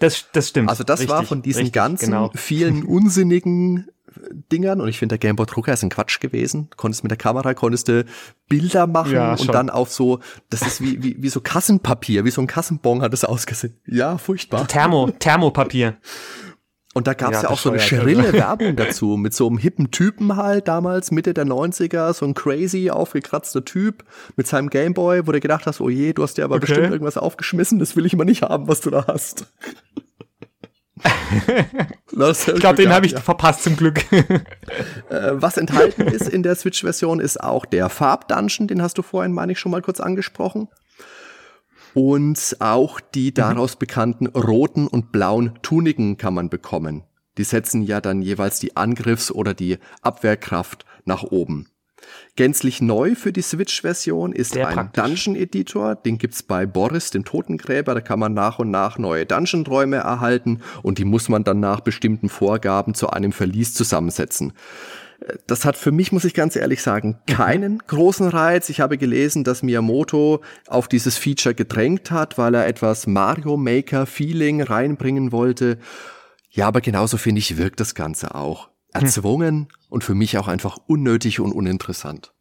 Das, das stimmt. Also das war Richtig, von diesen richtig, ganzen Genau. vielen unsinnigen Dingern und ich finde der Gameboy Drucker ist ein Quatsch gewesen. Konntest mit der Kamera konntest du Bilder machen Ja, und dann auf so das ist wie, wie wie so Kassenpapier, wie so ein Kassenbon hat es ausgesehen. Ja, furchtbar. Thermo, Thermopapier. Und da gab es Ja, ja, auch so eine schrille. Werbung dazu, mit so einem hippen Typen halt damals, Mitte der 90er, so ein crazy, aufgekratzter Typ mit seinem Gameboy, wo du gedacht hast, oh je, du hast dir aber Okay. bestimmt irgendwas aufgeschmissen, das will ich mal nicht haben, was du da hast. Ich glaube, den habe ich ja. verpasst zum Glück. Äh, Was enthalten ist in der Switch-Version, ist auch der Farbdungeon, den hast du vorhin, meine ich, schon mal kurz angesprochen. Und auch die daraus bekannten roten und blauen Tuniken kann man bekommen. Die setzen ja dann jeweils die Angriffs- oder die Abwehrkraft nach oben. Gänzlich neu für die Switch-Version ist Sehr ein praktisch. Dungeon-Editor. Den gibt's bei Boris, dem Totengräber. Da kann man nach und nach neue Dungeon-Räume erhalten und die muss man dann nach bestimmten Vorgaben zu einem Verlies zusammensetzen. Das hat für mich, muss ich ganz ehrlich sagen, keinen großen Reiz. Ich habe gelesen, dass Miyamoto auf dieses Feature gedrängt hat, weil er etwas Mario Maker Feeling reinbringen wollte. Ja, aber genauso finde ich, wirkt das Ganze auch. Erzwungen und für mich auch einfach unnötig und uninteressant.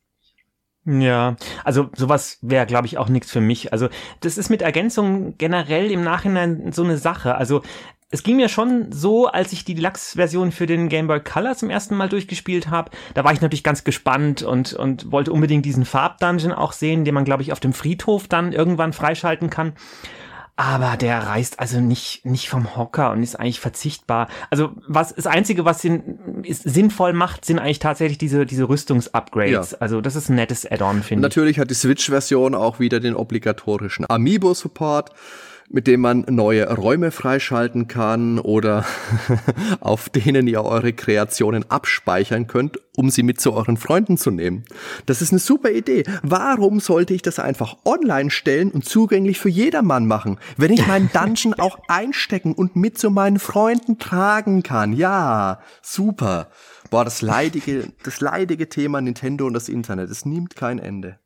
Ja, also sowas wäre, glaube ich, auch nichts für mich. Also das ist mit Ergänzungen generell im Nachhinein so eine Sache. Also es ging mir schon so, als ich die Deluxe-Version für den Game Boy Color zum ersten Mal durchgespielt habe. Da war ich natürlich ganz gespannt und, und wollte unbedingt diesen Farbdungeon auch sehen, den man, glaube ich, auf dem Friedhof dann irgendwann freischalten kann. Aber der reißt also nicht, nicht vom Hocker und ist eigentlich verzichtbar. Also was, das Einzige, was ihn ist, sinnvoll macht, sind eigentlich tatsächlich diese, diese Rüstungsupgrades. Ja. Also das ist ein nettes Add-on, finde ich. Natürlich hat die Switch-Version auch wieder den obligatorischen Amiibo-Support, mit dem man neue Räume freischalten kann oder auf denen ihr eure Kreationen abspeichern könnt, um sie mit zu euren Freunden zu nehmen. Das ist eine super Idee. Warum sollte ich das einfach online stellen und zugänglich für jedermann machen, wenn ich meinen Dungeon auch einstecken und mit zu meinen Freunden tragen kann? Ja, super. Boah, das leidige, das leidige Thema Nintendo und das Internet, es nimmt kein Ende.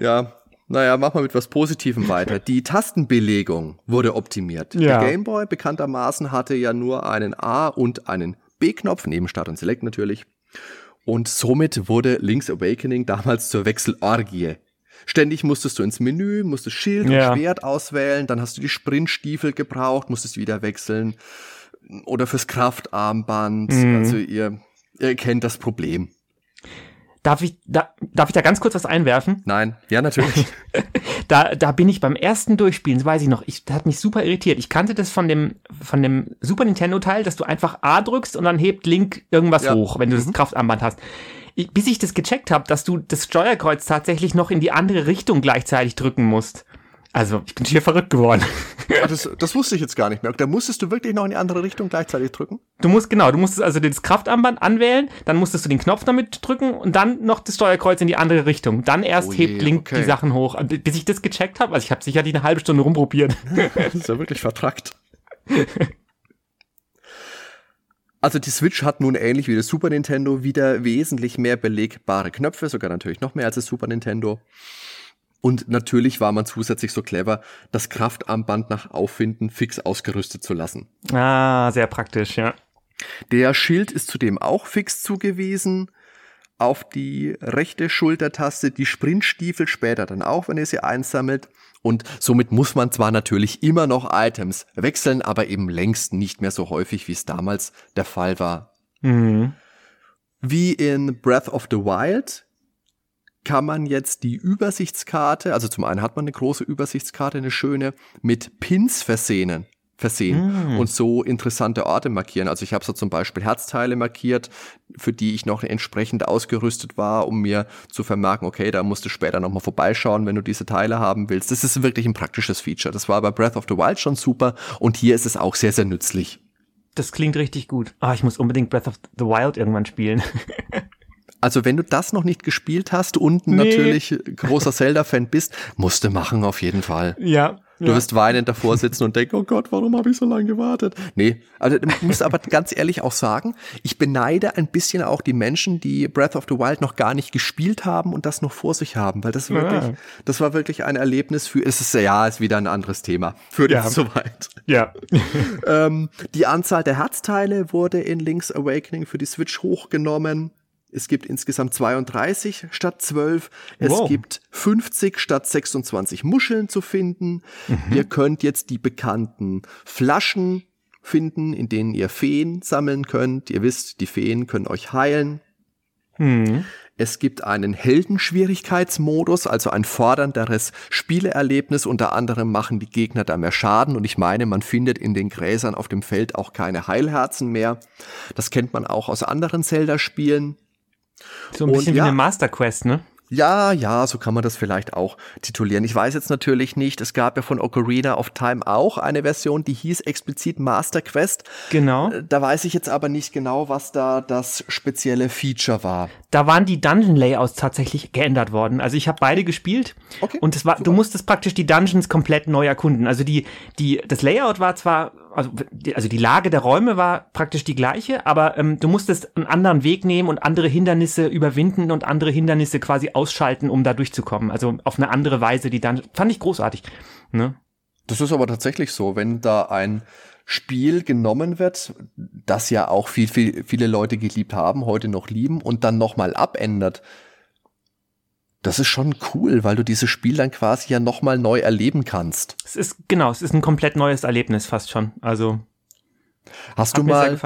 Ja, naja, machen wir mit was Positivem weiter. Die Tastenbelegung wurde optimiert. Ja. Der Game Boy bekanntermaßen hatte ja nur einen A- und einen B-Knopf, neben Start und Select natürlich. Und somit wurde Link's Awakening damals zur Wechselorgie. Ständig musstest du ins Menü, musstest Schild Ja. und Schwert auswählen, dann hast du die Sprintstiefel gebraucht, musstest wieder wechseln. Oder fürs Kraftarmband. Mhm. Also ihr, ihr kennt das Problem. Darf ich, da, darf ich da ganz kurz was einwerfen? Nein, ja natürlich. Da, da bin ich beim ersten Durchspielen, das weiß ich noch, ich, das hat mich super irritiert. Ich kannte das von dem, von dem Super Nintendo Teil, dass du einfach A drückst und dann hebt Link irgendwas Ja. hoch, wenn du das Kraftarmband hast. Ich, bis ich das gecheckt habe, dass du das Steuerkreuz tatsächlich noch in die andere Richtung gleichzeitig drücken musst. Also, ich bin hier verrückt geworden. Das, das wusste ich jetzt gar nicht mehr. Da musstest du wirklich noch in die andere Richtung gleichzeitig drücken? Du musst, genau, du musstest also das Kraftarmband anwählen, dann musstest du den Knopf damit drücken und dann noch das Steuerkreuz in die andere Richtung. Dann erst Oh je, hebt Link okay. die Sachen hoch. Bis ich das gecheckt habe, also ich habe sicherlich eine halbe Stunde rumprobiert. Das ist ja wirklich vertrackt. Also die Switch hat nun ähnlich wie das Super Nintendo wieder wesentlich mehr belegbare Knöpfe, sogar natürlich noch mehr als das Super Nintendo. Und natürlich war man zusätzlich so clever, das Kraftarmband nach Auffinden fix ausgerüstet zu lassen. Ah, sehr praktisch, ja. Der Schild ist zudem auch fix zugewiesen. Auf die rechte Schultertaste, die Sprintstiefel später dann auch, wenn ihr sie einsammelt. Und somit muss man zwar natürlich immer noch Items wechseln, aber eben längst nicht mehr so häufig, wie es damals der Fall war. Mhm. Wie in Breath of the Wild kann man jetzt die Übersichtskarte, also zum einen hat man eine große Übersichtskarte, eine schöne, mit Pins versehen versehen mm. und so interessante Orte markieren. Also ich habe so zum Beispiel Herzteile markiert, für die ich noch entsprechend ausgerüstet war, um mir zu vermerken, okay, da musst du später nochmal vorbeischauen, wenn du diese Teile haben willst. Das ist wirklich ein praktisches Feature. Das war bei Breath of the Wild schon super und hier ist es auch sehr, sehr nützlich. Das klingt richtig gut. Ah, ich muss unbedingt Breath of the Wild irgendwann spielen. Also wenn du das noch nicht gespielt hast und nee. natürlich großer Zelda-Fan bist, musst du machen auf jeden Fall. Ja. Du ja. wirst weinend davor sitzen und denken, oh Gott, warum habe ich so lange gewartet? Nee, also ich muss aber ganz ehrlich auch sagen, ich beneide ein bisschen auch die Menschen, die Breath of the Wild noch gar nicht gespielt haben und das noch vor sich haben, weil das wirklich, ja. das war wirklich ein Erlebnis für, es ist ja, ist wieder ein anderes Thema. Für ja. soweit. Ja. ähm, die Anzahl der Herzteile wurde in Link's Awakening für die Switch hochgenommen. Es gibt insgesamt 32 statt 12. Es wow. gibt 50 statt 26 Muscheln zu finden. Mhm. Ihr könnt jetzt die bekannten Flaschen finden, in denen ihr Feen sammeln könnt. Ihr wisst, die Feen können euch heilen. Mhm. Es gibt einen Heldenschwierigkeitsmodus, also ein fordernderes Spieleerlebnis. Unter anderem machen die Gegner da mehr Schaden und ich meine, man findet in den Gräsern auf dem Feld auch keine Heilherzen mehr. Das kennt man auch aus anderen Zelda-Spielen. So ein bisschen und, wie ja, eine Master Quest, ne? Ja, ja, so kann man das vielleicht auch titulieren. Ich weiß jetzt natürlich nicht, es gab ja von Ocarina of Time auch eine Version, die hieß explizit Master Quest. Genau. Äh, da weiß ich jetzt aber nicht genau, was da das spezielle Feature war. Da waren die Dungeon Layouts tatsächlich geändert worden. Also ich habe beide gespielt okay, und war, du musstest praktisch die Dungeons komplett neu erkunden. Also die, die, das Layout war zwar also die, also die Lage der Räume war praktisch die gleiche, aber ähm, du musstest einen anderen Weg nehmen und andere Hindernisse überwinden und andere Hindernisse quasi ausschalten, um da durchzukommen. Also auf eine andere Weise, die dann fand ich großartig. Ne? Das ist aber tatsächlich so, wenn da ein Spiel genommen wird, das ja auch viel, viel, viele Leute geliebt haben, heute noch lieben und dann nochmal abändert, das ist schon cool, weil du dieses Spiel dann quasi ja nochmal neu erleben kannst. Es ist, genau, es ist ein komplett neues Erlebnis fast schon. Also. Hast du mal,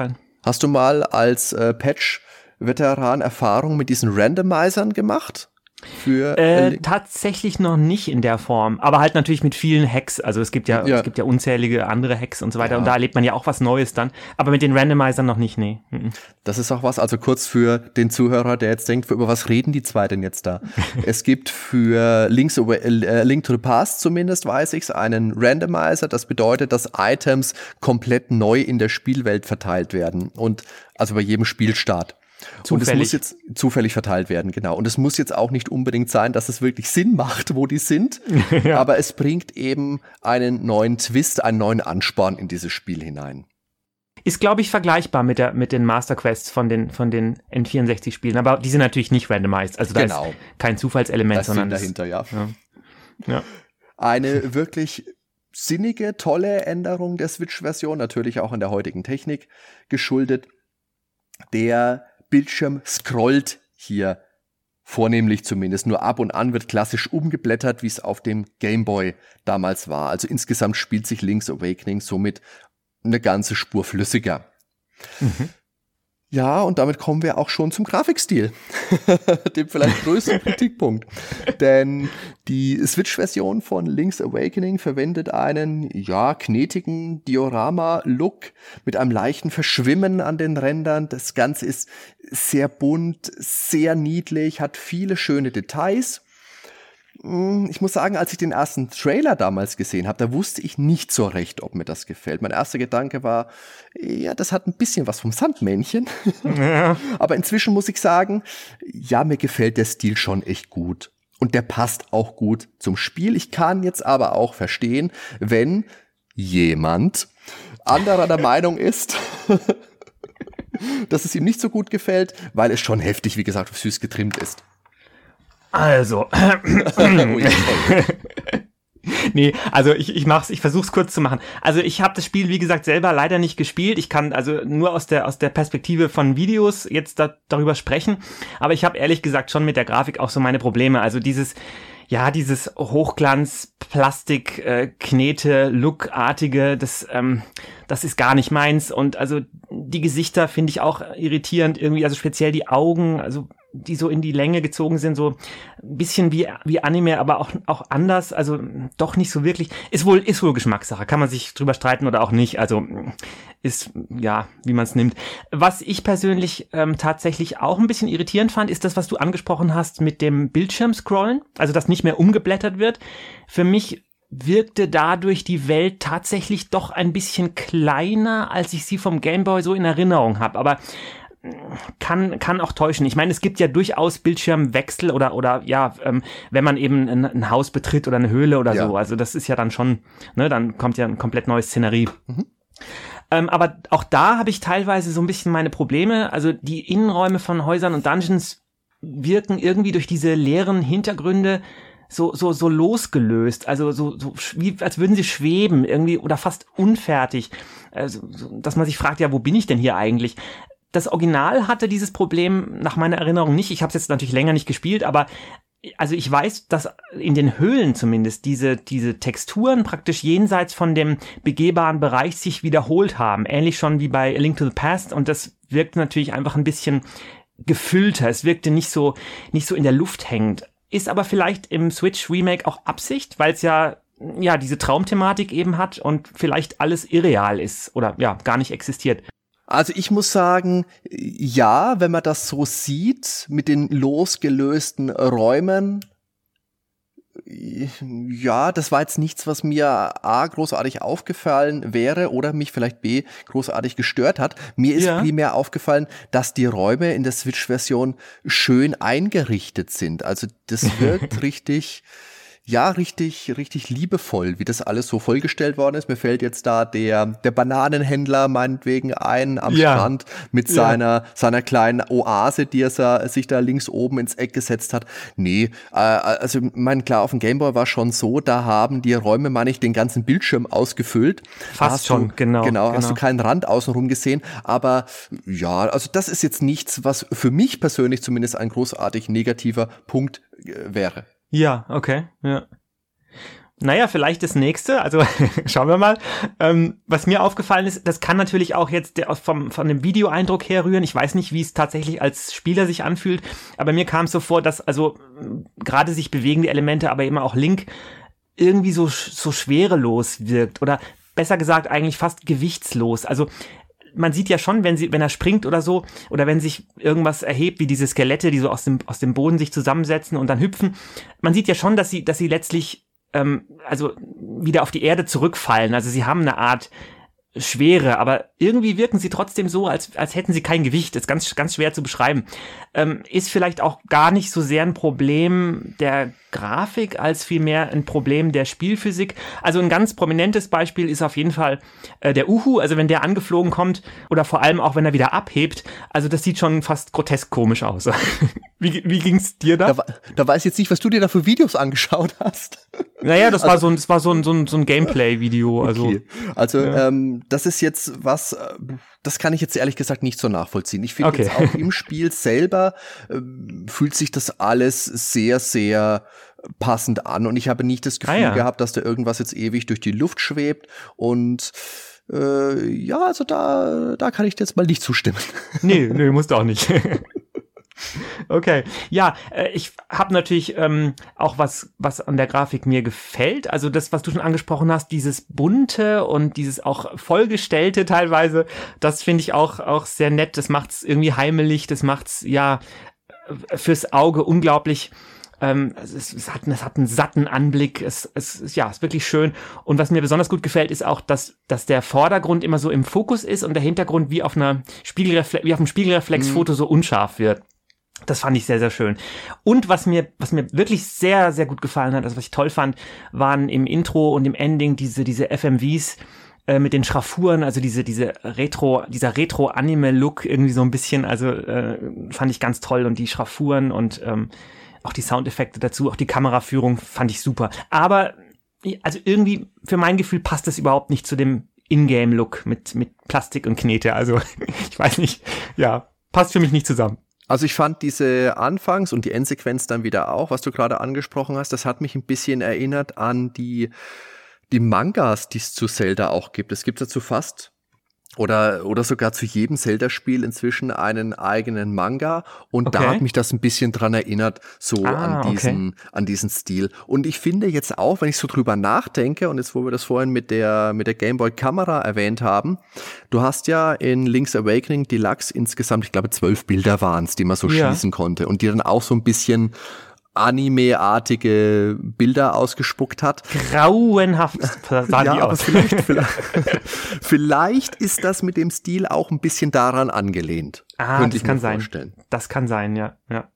hast du mal als äh, Patch-Veteran Erfahrung mit diesen Randomizern gemacht? Für äh, tatsächlich noch nicht in der Form, aber halt natürlich mit vielen Hacks. Also es gibt ja, ja. es gibt ja unzählige andere Hacks und so weiter ja. und da erlebt man ja auch was Neues dann. Aber mit den Randomizern noch nicht, nee. Mhm. Das ist auch was, also kurz für den Zuhörer, der jetzt denkt, über was reden die zwei denn jetzt da? es gibt für Links, äh, Link to the Past zumindest, weiß ich's, einen Randomizer. Das bedeutet, dass Items komplett neu in der Spielwelt verteilt werden und also bei jedem Spielstart. Zufällig. Und es muss jetzt zufällig verteilt werden, genau. Und es muss jetzt auch nicht unbedingt sein, dass es wirklich Sinn macht, wo die sind. ja. Aber es bringt eben einen neuen Twist, einen neuen Ansporn in dieses Spiel hinein. Ist, glaube ich, vergleichbar mit, der, mit den Master Quests von den, von den N64-Spielen. Aber die sind natürlich nicht randomized. Also da genau. ist kein Zufallselement, das sondern. dahinter, ja. ja. ja. Eine wirklich sinnige, tolle Änderung der Switch-Version, natürlich auch an der heutigen Technik geschuldet. Der Bildschirm scrollt hier vornehmlich zumindest. Nur ab und an wird klassisch umgeblättert, wie es auf dem Game Boy damals war. Also insgesamt spielt sich Link's Awakening somit eine ganze Spur flüssiger. Mhm. Ja, und damit kommen wir auch schon zum Grafikstil. Dem vielleicht größten Kritikpunkt. Denn die Switch-Version von Link's Awakening verwendet einen, ja, knetigen Diorama-Look mit einem leichten Verschwimmen an den Rändern. Das Ganze ist sehr bunt, sehr niedlich, hat viele schöne Details. Hm, ich muss sagen, als ich den ersten Trailer damals gesehen habe, da wusste ich nicht so recht, ob mir das gefällt. Mein erster Gedanke war, ja, das hat ein bisschen was vom Sandmännchen. Ja. Aber inzwischen muss ich sagen, ja, mir gefällt der Stil schon echt gut. Und der passt auch gut zum Spiel. Ich kann jetzt aber auch verstehen, wenn jemand anderer der Meinung ist, dass es ihm nicht so gut gefällt, weil es schon heftig, wie gesagt, süß getrimmt ist. Also. nee, also ich, ich mach's, ich versuch's kurz zu machen. Also ich habe das Spiel, wie gesagt, selber leider nicht gespielt. Ich kann also nur aus der, aus der Perspektive von Videos jetzt da, darüber sprechen. Aber ich habe ehrlich gesagt schon mit der Grafik auch so meine Probleme. Also dieses, ja, dieses Hochglanz, Plastik, äh, das, ähm, das ist gar nicht meins. Und also die Gesichter finde ich auch irritierend irgendwie, also speziell die Augen, also die so in die Länge gezogen sind, so ein bisschen wie, wie Anime, aber auch, auch anders, also doch nicht so wirklich. Ist wohl, ist wohl Geschmackssache, kann man sich drüber streiten oder auch nicht, also ist, ja, wie man es nimmt. Was ich persönlich ähm, tatsächlich auch ein bisschen irritierend fand, ist das, was du angesprochen hast mit dem Bildschirmscrollen, also dass nicht mehr umgeblättert wird. Für mich wirkte dadurch die Welt tatsächlich doch ein bisschen kleiner, als ich sie vom Gameboy so in Erinnerung habe. Aber kann, kann auch täuschen. Ich meine, es gibt ja durchaus Bildschirmwechsel oder, oder ja, ähm, wenn man eben ein, ein, Haus betritt oder eine Höhle oder ja. so. Also das ist ja dann schon, ne, dann kommt ja ein komplett neues Szenerie. Mhm. Ähm, aber auch da habe ich teilweise so ein bisschen meine Probleme. Also die Innenräume von Häusern und Dungeons wirken irgendwie durch diese leeren Hintergründe so, so, so losgelöst, also so, so wie, als würden sie schweben irgendwie oder fast unfertig. Also, so, dass man sich fragt, ja, wo bin ich denn hier eigentlich? das Original hatte dieses Problem nach meiner Erinnerung nicht. Ich habe es jetzt natürlich länger nicht gespielt, aber also ich weiß, dass in den Höhlen zumindest diese, diese Texturen praktisch jenseits von dem begehbaren Bereich sich wiederholt haben. Ähnlich schon wie bei A Link to the Past und das wirkt natürlich einfach ein bisschen gefüllter. Es wirkte nicht so, nicht so in der Luft hängend. Ist aber vielleicht im Switch Remake auch Absicht, weil es ja ja, diese Traumthematik eben hat und vielleicht alles irreal ist oder ja, gar nicht existiert. Also ich muss sagen, ja, wenn man das so sieht, mit den losgelösten Räumen, ja, das war jetzt nichts, was mir A großartig aufgefallen wäre oder mich vielleicht B großartig gestört hat. Mir ist ja. primär aufgefallen, dass die Räume in der Switch-Version schön eingerichtet sind. Also das wirkt richtig ja, richtig, richtig liebevoll, wie das alles so vollgestellt worden ist. Mir fällt jetzt da der, der Bananenhändler meinetwegen ein am ja. Strand mit seiner, ja. seiner kleinen Oase, die er sich da links oben ins Eck gesetzt hat. Nee, äh, also mein klar, auf dem Gameboy war schon so, da haben die Räume, meine ich, den ganzen Bildschirm ausgefüllt. Fast schon, du, genau, genau. Genau, hast du genau. keinen Rand außenrum gesehen. Aber ja, also das ist jetzt nichts, was für mich persönlich zumindest ein großartig negativer Punkt äh, wäre. Ja, okay, ja. Naja, vielleicht das nächste, also schauen wir mal. Ähm, was mir aufgefallen ist, das kann natürlich auch jetzt der, vom, von dem Videoeindruck herrühren. Ich weiß nicht, wie es tatsächlich als Spieler sich anfühlt, aber mir kam es so vor, dass also gerade sich bewegende Elemente, aber immer auch Link irgendwie so, so schwerelos wirkt oder besser gesagt eigentlich fast gewichtslos. Also man sieht ja schon, wenn sie, wenn er springt oder so, oder wenn sich irgendwas erhebt, wie diese Skelette, die so aus dem, aus dem Boden sich zusammensetzen und dann hüpfen, man sieht ja schon, dass sie, dass sie letztlich, ähm, also wieder auf die Erde zurückfallen. Also sie haben eine Art Schwere, aber irgendwie wirken sie trotzdem so, als, als hätten sie kein Gewicht. Das ist ganz, ganz schwer zu beschreiben. Ähm, ist vielleicht auch gar nicht so sehr ein Problem der Grafik als vielmehr ein Problem der Spielphysik. Also ein ganz prominentes Beispiel ist auf jeden Fall äh, der Uhu, also wenn der angeflogen kommt oder vor allem auch wenn er wieder abhebt. Also das sieht schon fast grotesk komisch aus. wie, wie ging's dir da? da? Da weiß ich jetzt nicht, was du dir da für Videos angeschaut hast. Naja, das also, war so ein, das war so ein, so ein, so ein Gameplay-Video. Also, okay. also ja. ähm, das ist jetzt was, äh, das kann ich jetzt ehrlich gesagt nicht so nachvollziehen. Ich finde okay. jetzt auch im Spiel selber äh, fühlt sich das alles sehr, sehr passend an und ich habe nicht das Gefühl ah, ja. gehabt, dass da irgendwas jetzt ewig durch die Luft schwebt und äh, ja, also da, da kann ich dir jetzt mal nicht zustimmen. Nee, nee, musst du auch nicht. Okay, ja, äh, ich habe natürlich ähm, auch was, was an der Grafik mir gefällt. Also das, was du schon angesprochen hast, dieses bunte und dieses auch vollgestellte teilweise, das finde ich auch auch sehr nett. Das macht's irgendwie heimelig, das macht's ja fürs Auge unglaublich ähm, es, es, hat, es hat einen satten Anblick. Es, es ja, ist wirklich schön. Und was mir besonders gut gefällt, ist auch, dass, dass der Vordergrund immer so im Fokus ist und der Hintergrund wie auf einer Spiegelreflex, wie auf einem Spiegelreflexfoto mhm. so unscharf wird. Das fand ich sehr, sehr schön. Und was mir, was mir wirklich sehr, sehr gut gefallen hat, also was ich toll fand, waren im Intro und im Ending diese, diese FMVs äh, mit den Schraffuren, also diese, diese Retro, dieser Retro-Anime-Look irgendwie so ein bisschen, also äh, fand ich ganz toll und die Schraffuren und ähm, auch die Soundeffekte dazu, auch die Kameraführung fand ich super. Aber also irgendwie für mein Gefühl passt das überhaupt nicht zu dem Ingame-Look mit mit Plastik und Knete. Also ich weiß nicht, ja, passt für mich nicht zusammen. Also ich fand diese Anfangs- und die Endsequenz dann wieder auch, was du gerade angesprochen hast, das hat mich ein bisschen erinnert an die, die Mangas, die es zu Zelda auch gibt. Es gibt dazu fast oder, oder sogar zu jedem Zelda-Spiel inzwischen einen eigenen Manga. Und okay. da hat mich das ein bisschen dran erinnert, so ah, an, diesen, okay. an diesen Stil. Und ich finde jetzt auch, wenn ich so drüber nachdenke, und jetzt, wo wir das vorhin mit der, mit der Gameboy-Kamera erwähnt haben, du hast ja in Link's Awakening Deluxe insgesamt, ich glaube, zwölf Bilder waren es, die man so ja. schießen konnte und die dann auch so ein bisschen Anime-artige Bilder ausgespuckt hat. Grauenhaft, sagen ja, die aber vielleicht, vielleicht, vielleicht, ist das mit dem Stil auch ein bisschen daran angelehnt. Ah, das kann sein. Das kann sein, ja. ja.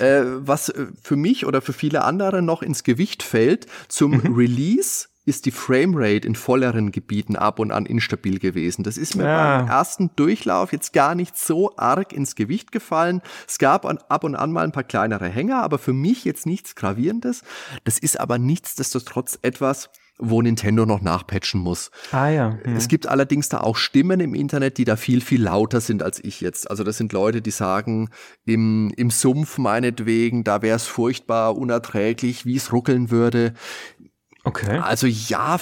Äh, was äh, für mich oder für viele andere noch ins Gewicht fällt, zum mhm. Release ist die Framerate in volleren Gebieten ab und an instabil gewesen. Das ist mir ja. beim ersten Durchlauf jetzt gar nicht so arg ins Gewicht gefallen. Es gab ab und an mal ein paar kleinere Hänger, aber für mich jetzt nichts Gravierendes. Das ist aber nichtsdestotrotz etwas, wo Nintendo noch nachpatchen muss. Ah ja, ja. Es gibt allerdings da auch Stimmen im Internet, die da viel, viel lauter sind als ich jetzt. Also das sind Leute, die sagen, im, im Sumpf meinetwegen, da wäre es furchtbar unerträglich, wie es ruckeln würde. Okay. Also ja,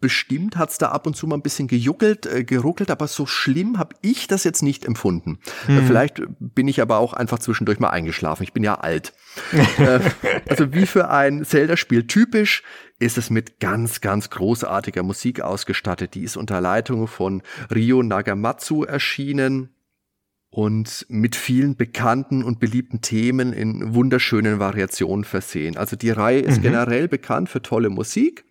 bestimmt hat's da ab und zu mal ein bisschen gejuckelt, äh, geruckelt, aber so schlimm habe ich das jetzt nicht empfunden. Mhm. Vielleicht bin ich aber auch einfach zwischendurch mal eingeschlafen. Ich bin ja alt. äh, also wie für ein Zelda-Spiel typisch ist es mit ganz, ganz großartiger Musik ausgestattet. Die ist unter Leitung von Ryo Nagamatsu erschienen und mit vielen bekannten und beliebten Themen in wunderschönen Variationen versehen. Also die Reihe ist mhm. generell bekannt für tolle Musik,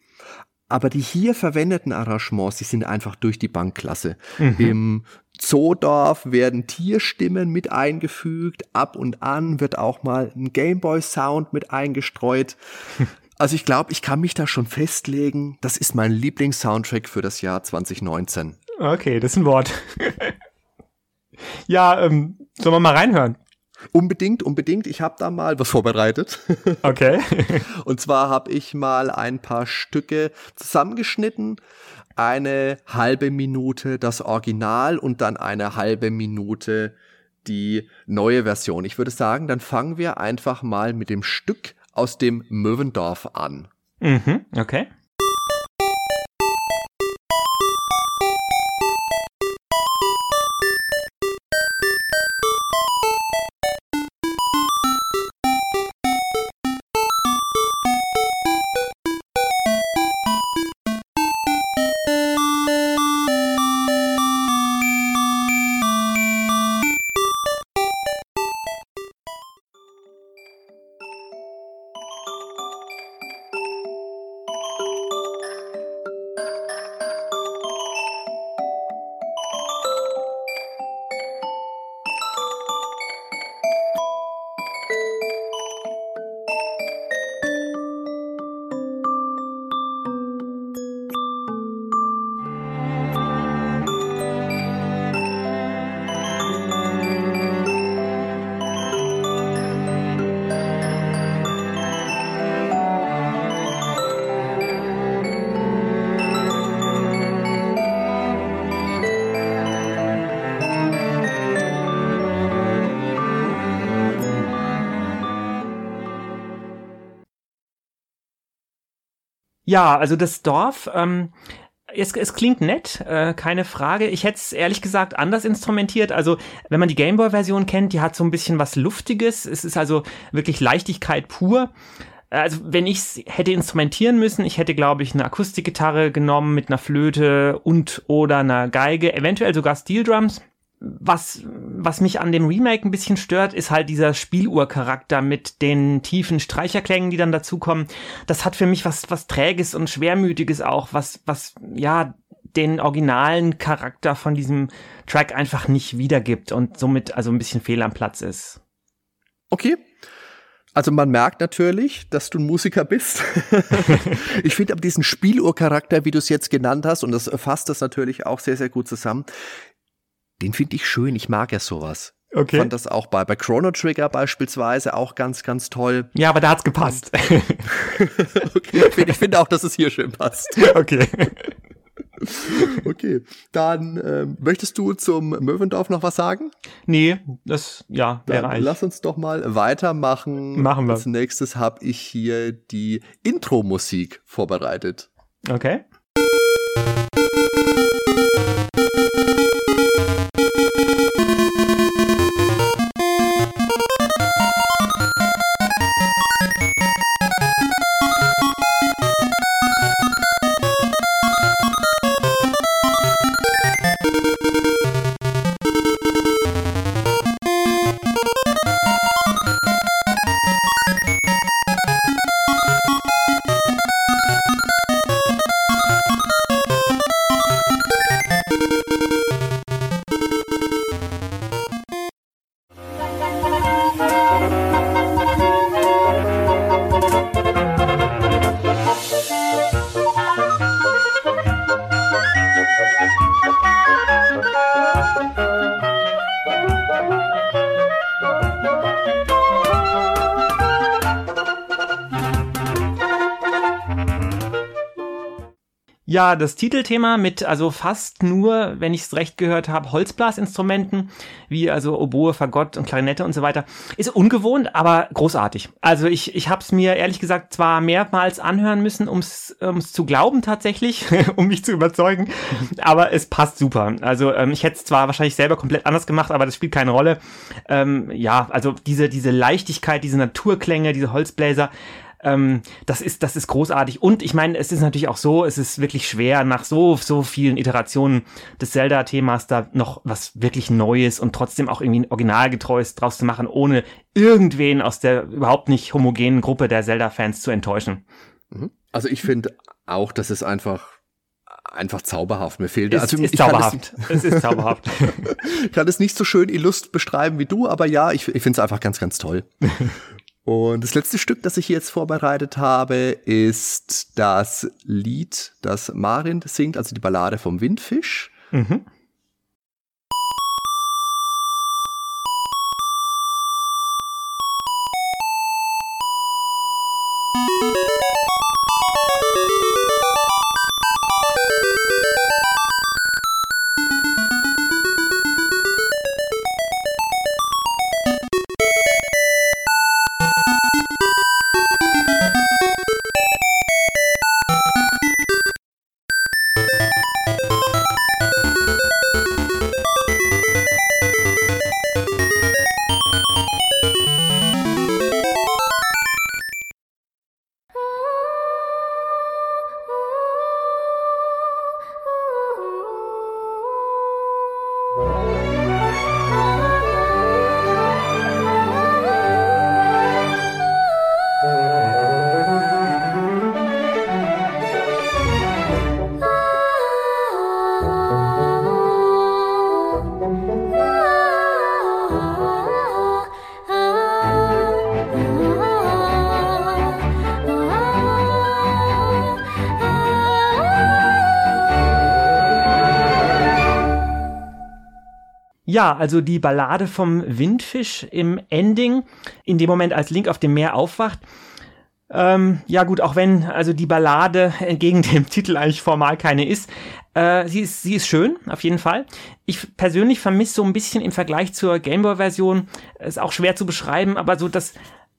aber die hier verwendeten Arrangements, die sind einfach durch die Bankklasse. Mhm. Im Zoodorf werden Tierstimmen mit eingefügt, ab und an wird auch mal ein Gameboy-Sound mit eingestreut. Also ich glaube, ich kann mich da schon festlegen, das ist mein Lieblings-Soundtrack für das Jahr 2019. Okay, das ist ein Wort. Ja, ähm, sollen wir mal reinhören? Unbedingt, unbedingt. Ich habe da mal was vorbereitet. Okay. und zwar habe ich mal ein paar Stücke zusammengeschnitten. Eine halbe Minute das Original und dann eine halbe Minute die neue Version. Ich würde sagen, dann fangen wir einfach mal mit dem Stück aus dem Möwendorf an. Mhm, okay. Ja, also das Dorf, ähm, es, es klingt nett, äh, keine Frage. Ich hätte es ehrlich gesagt anders instrumentiert. Also, wenn man die Gameboy-Version kennt, die hat so ein bisschen was Luftiges. Es ist also wirklich Leichtigkeit pur. Also, wenn ich hätte instrumentieren müssen, ich hätte, glaube ich, eine Akustikgitarre genommen mit einer Flöte und oder einer Geige, eventuell sogar Steel Drums was, was mich an dem Remake ein bisschen stört, ist halt dieser Spieluhrcharakter mit den tiefen Streicherklängen, die dann dazukommen. Das hat für mich was, was Träges und Schwermütiges auch, was, was, ja, den originalen Charakter von diesem Track einfach nicht wiedergibt und somit also ein bisschen fehl am Platz ist. Okay. Also man merkt natürlich, dass du ein Musiker bist. ich finde aber diesen Spieluhrcharakter, wie du es jetzt genannt hast, und das fasst das natürlich auch sehr, sehr gut zusammen, den finde ich schön. Ich mag ja sowas. Okay. Ich fand das auch bei, bei Chrono Trigger beispielsweise auch ganz, ganz toll. Ja, aber da hat's gepasst. okay, ich finde find auch, dass es hier schön passt. Okay. Okay, dann ähm, möchtest du zum Möwendorf noch was sagen? Nee, das ja wäre dann Lass uns doch mal weitermachen. Machen wir. Als nächstes habe ich hier die Intro-Musik vorbereitet. Okay. Ja, das Titelthema mit also fast nur, wenn ich es recht gehört habe, Holzblasinstrumenten, wie also Oboe, Fagott und Klarinette und so weiter, ist ungewohnt, aber großartig. Also ich, ich habe es mir ehrlich gesagt zwar mehrmals anhören müssen, um es zu glauben tatsächlich, um mich zu überzeugen, aber es passt super. Also ähm, ich hätte es zwar wahrscheinlich selber komplett anders gemacht, aber das spielt keine Rolle. Ähm, ja, also diese, diese Leichtigkeit, diese Naturklänge, diese Holzbläser, ähm, das ist, das ist großartig. Und ich meine, es ist natürlich auch so, es ist wirklich schwer, nach so, so vielen Iterationen des Zelda-Themas da noch was wirklich Neues und trotzdem auch irgendwie originalgetreues draus zu machen, ohne irgendwen aus der überhaupt nicht homogenen Gruppe der Zelda-Fans zu enttäuschen. Mhm. Also ich finde auch, dass es einfach einfach zauberhaft. Mir fehlt ist, also ist zauberhaft. Es, es ist zauberhaft. ich kann es nicht so schön illust beschreiben wie du, aber ja, ich, ich finde es einfach ganz, ganz toll. Und das letzte Stück, das ich jetzt vorbereitet habe, ist das Lied, das Marin singt, also die Ballade vom Windfisch. Mhm. Ja, also die Ballade vom Windfisch im Ending, in dem Moment, als Link auf dem Meer aufwacht. Ähm, ja gut, auch wenn also die Ballade entgegen dem Titel eigentlich formal keine ist, äh, sie ist, sie ist schön, auf jeden Fall. Ich persönlich vermisse so ein bisschen im Vergleich zur Gameboy-Version, ist auch schwer zu beschreiben, aber so das,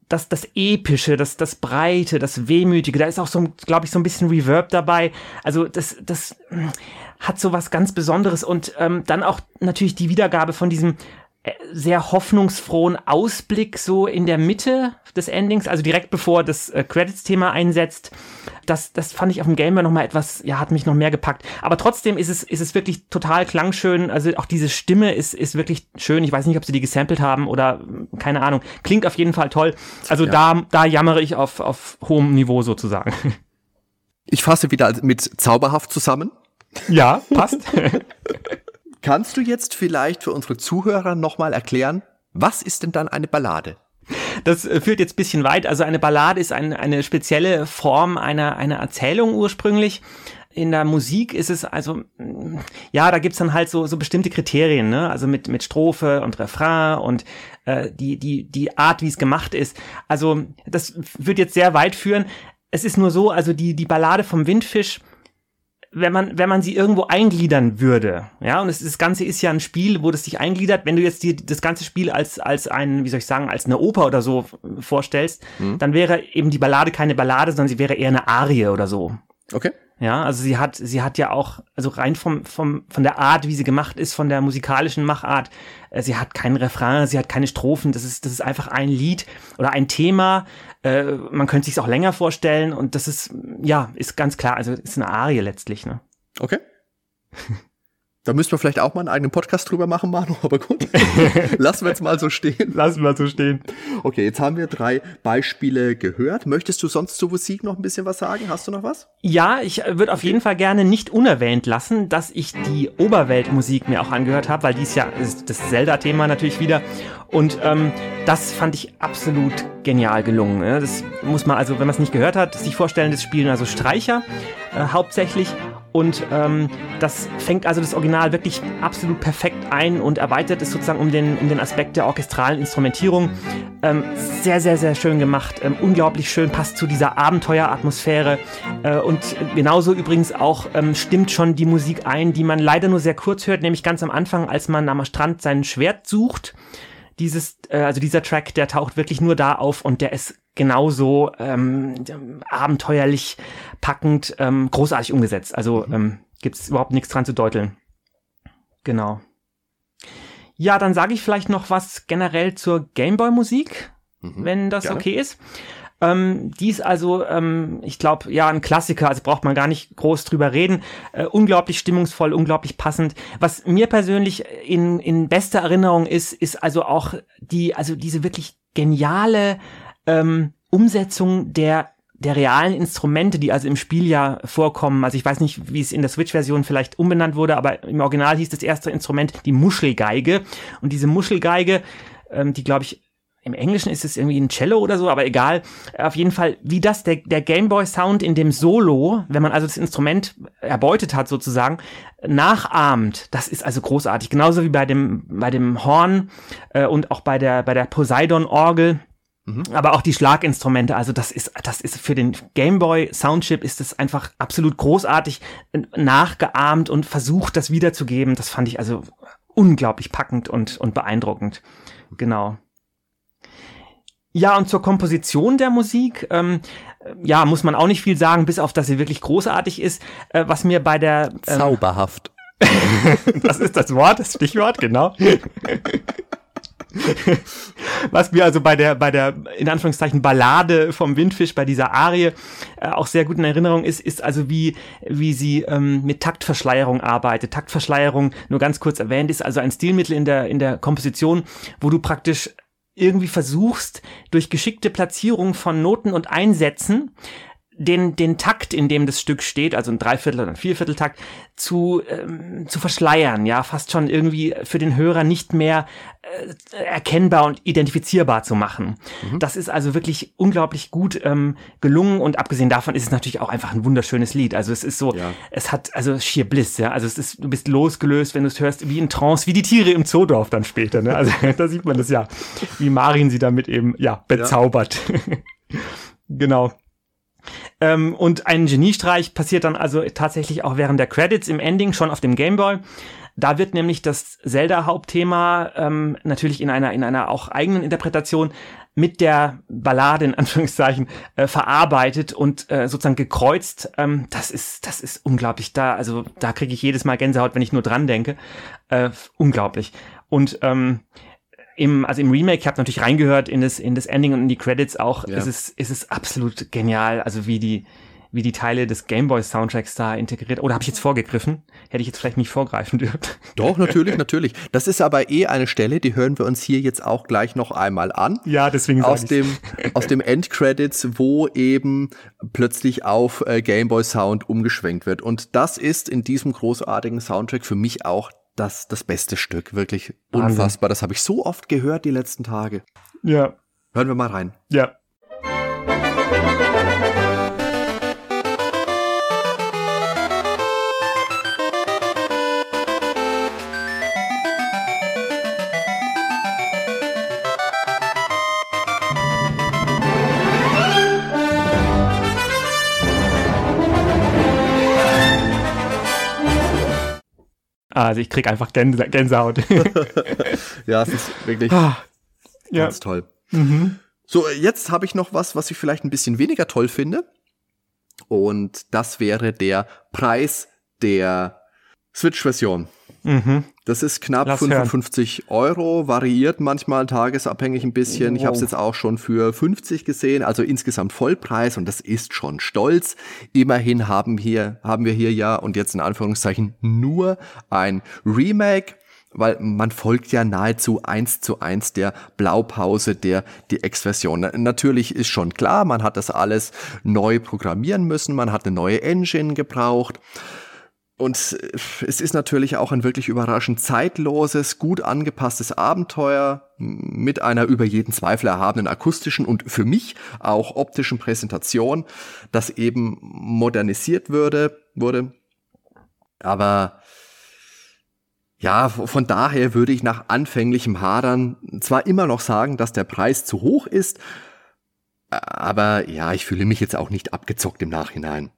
das, das Epische, das, das Breite, das Wehmütige, da ist auch so, glaube ich, so ein bisschen Reverb dabei. Also das, das hat so was ganz Besonderes und ähm, dann auch natürlich die Wiedergabe von diesem sehr hoffnungsfrohen Ausblick so in der Mitte des Endings, also direkt bevor das äh, Credits-Thema einsetzt. Das, das fand ich auf dem Gamer noch mal etwas, ja, hat mich noch mehr gepackt. Aber trotzdem ist es, ist es wirklich total klangschön. Also auch diese Stimme ist, ist wirklich schön. Ich weiß nicht, ob sie die gesampelt haben oder keine Ahnung. Klingt auf jeden Fall toll. Also ja. da, da jammere ich auf, auf hohem Niveau sozusagen. Ich fasse wieder mit zauberhaft zusammen. Ja, passt. Kannst du jetzt vielleicht für unsere Zuhörer nochmal erklären, was ist denn dann eine Ballade? Das äh, führt jetzt bisschen weit. Also eine Ballade ist ein, eine spezielle Form einer, einer Erzählung ursprünglich. In der Musik ist es also, mm, ja, da gibt's dann halt so, so bestimmte Kriterien, ne? Also mit, mit Strophe und Refrain und äh, die, die, die Art, wie es gemacht ist. Also das wird jetzt sehr weit führen. Es ist nur so, also die, die Ballade vom Windfisch wenn man, wenn man sie irgendwo eingliedern würde, ja, und es, das Ganze ist ja ein Spiel, wo das sich eingliedert, wenn du jetzt dir das ganze Spiel als, als ein, wie soll ich sagen, als eine Oper oder so vorstellst, mhm. dann wäre eben die Ballade keine Ballade, sondern sie wäre eher eine Arie oder so. Okay. Ja, also sie hat, sie hat ja auch, also rein vom, vom, von der Art, wie sie gemacht ist, von der musikalischen Machart, äh, sie hat keinen Refrain, sie hat keine Strophen, das ist, das ist einfach ein Lied oder ein Thema. Äh, man könnte sich auch länger vorstellen und das ist, ja, ist ganz klar, also ist eine Arie letztlich, ne? Okay. Da müssten wir vielleicht auch mal einen eigenen Podcast drüber machen, Manu, aber gut. Lassen wir jetzt mal so stehen. Lassen wir so stehen. Okay, jetzt haben wir drei Beispiele gehört. Möchtest du sonst zu Musik noch ein bisschen was sagen? Hast du noch was? Ja, ich äh, würde auf jeden Fall gerne nicht unerwähnt lassen, dass ich die Oberweltmusik mir auch angehört habe, weil dies ja ist das Zelda-Thema natürlich wieder. Und ähm, das fand ich absolut genial gelungen. Ne? Das muss man also, wenn man es nicht gehört hat, sich vorstellen, das spielen also Streicher äh, hauptsächlich und ähm, das fängt also das Original wirklich absolut perfekt ein und erweitert es sozusagen um den, um den Aspekt der orchestralen Instrumentierung. Ähm, sehr, sehr, sehr schön gemacht. Ähm, unglaublich schön, passt zu dieser Abenteueratmosphäre. Äh, und genauso übrigens auch ähm, stimmt schon die Musik ein, die man leider nur sehr kurz hört, nämlich ganz am Anfang, als man am Strand sein Schwert sucht dieses, äh, also dieser Track, der taucht wirklich nur da auf und der ist genauso ähm, abenteuerlich, packend, ähm, großartig umgesetzt. Also mhm. ähm, gibt es überhaupt nichts dran zu deuteln. Genau. Ja, dann sage ich vielleicht noch was generell zur Gameboy-Musik, mhm. wenn das Gerne. okay ist. Ähm, die ist also, ähm, ich glaube, ja, ein Klassiker, also braucht man gar nicht groß drüber reden. Äh, unglaublich stimmungsvoll, unglaublich passend. Was mir persönlich in, in bester Erinnerung ist, ist also auch die, also diese wirklich geniale ähm, Umsetzung der der realen Instrumente, die also im Spiel ja vorkommen. Also ich weiß nicht, wie es in der Switch-Version vielleicht umbenannt wurde, aber im Original hieß das erste Instrument die Muschelgeige. Und diese Muschelgeige, ähm, die glaube ich im Englischen ist es irgendwie ein Cello oder so, aber egal. Auf jeden Fall, wie das der, der Gameboy Sound in dem Solo, wenn man also das Instrument erbeutet hat sozusagen, nachahmt, das ist also großartig. Genauso wie bei dem, bei dem Horn äh, und auch bei der, bei der Poseidon Orgel. Mhm. Aber auch die Schlaginstrumente, also das ist, das ist für den Gameboy Soundchip ist es einfach absolut großartig nachgeahmt und versucht, das wiederzugeben. Das fand ich also unglaublich packend und, und beeindruckend. Genau. Ja, und zur Komposition der Musik, ähm, ja, muss man auch nicht viel sagen, bis auf, dass sie wirklich großartig ist. Äh, was mir bei der... Ähm, Zauberhaft. das ist das Wort, das Stichwort, genau. Was mir also bei der, bei der, in Anführungszeichen, Ballade vom Windfisch, bei dieser Arie, äh, auch sehr gut in Erinnerung ist, ist also wie, wie sie ähm, mit Taktverschleierung arbeitet. Taktverschleierung, nur ganz kurz erwähnt, ist also ein Stilmittel in der, in der Komposition, wo du praktisch irgendwie versuchst, durch geschickte Platzierung von Noten und Einsätzen den, den Takt, in dem das Stück steht, also ein Dreiviertel oder ein Viervierteltakt, zu, ähm, zu verschleiern, ja, fast schon irgendwie für den Hörer nicht mehr äh, erkennbar und identifizierbar zu machen. Mhm. Das ist also wirklich unglaublich gut ähm, gelungen und abgesehen davon ist es natürlich auch einfach ein wunderschönes Lied. Also es ist so, ja. es hat also schier Bliss, ja, also es ist, du bist losgelöst, wenn du es hörst, wie in Trance, wie die Tiere im Zoodorf dann später, ne? Also da sieht man das ja, wie Marin sie damit eben, ja, bezaubert. Ja. genau. Ähm, und ein Geniestreich passiert dann also tatsächlich auch während der Credits im Ending schon auf dem Gameboy. Da wird nämlich das Zelda-Hauptthema ähm, natürlich in einer, in einer auch eigenen Interpretation mit der Ballade in Anführungszeichen äh, verarbeitet und äh, sozusagen gekreuzt. Ähm, das ist das ist unglaublich. Da also da kriege ich jedes Mal Gänsehaut, wenn ich nur dran denke. Äh, unglaublich. Und ähm, im, also im Remake, ich habe natürlich reingehört in das, in das Ending und in die Credits auch, ja. ist, es, ist es absolut genial, also wie die, wie die Teile des Gameboy Soundtracks da integriert. Oder habe ich jetzt vorgegriffen? Hätte ich jetzt vielleicht nicht vorgreifen dürfen. Doch, natürlich, natürlich. Das ist aber eh eine Stelle, die hören wir uns hier jetzt auch gleich noch einmal an. Ja, deswegen aus dem aus dem Endcredits, wo eben plötzlich auf äh, Gameboy Sound umgeschwenkt wird. Und das ist in diesem großartigen Soundtrack für mich auch das, das beste Stück. Wirklich unfassbar. Das habe ich so oft gehört die letzten Tage. Ja. Hören wir mal rein. Ja. Also ich krieg einfach Gänse Gänsehaut. ja, es ist wirklich ah, ganz toll. Mhm. So, jetzt habe ich noch was, was ich vielleicht ein bisschen weniger toll finde. Und das wäre der Preis der Switch-Version. Mhm. Das ist knapp Lass 55 hören. Euro, variiert manchmal tagesabhängig ein bisschen. Wow. Ich habe es jetzt auch schon für 50 gesehen, also insgesamt Vollpreis und das ist schon stolz. Immerhin haben, hier, haben wir hier ja und jetzt in Anführungszeichen nur ein Remake weil man folgt ja nahezu eins zu eins der Blaupause der DX-Version. Natürlich ist schon klar, man hat das alles neu programmieren müssen, man hat eine neue Engine gebraucht. Und es ist natürlich auch ein wirklich überraschend zeitloses, gut angepasstes Abenteuer mit einer über jeden Zweifel erhabenen akustischen und für mich auch optischen Präsentation, das eben modernisiert würde, wurde. Aber ja, von daher würde ich nach anfänglichem Hadern zwar immer noch sagen, dass der Preis zu hoch ist, aber ja, ich fühle mich jetzt auch nicht abgezockt im Nachhinein.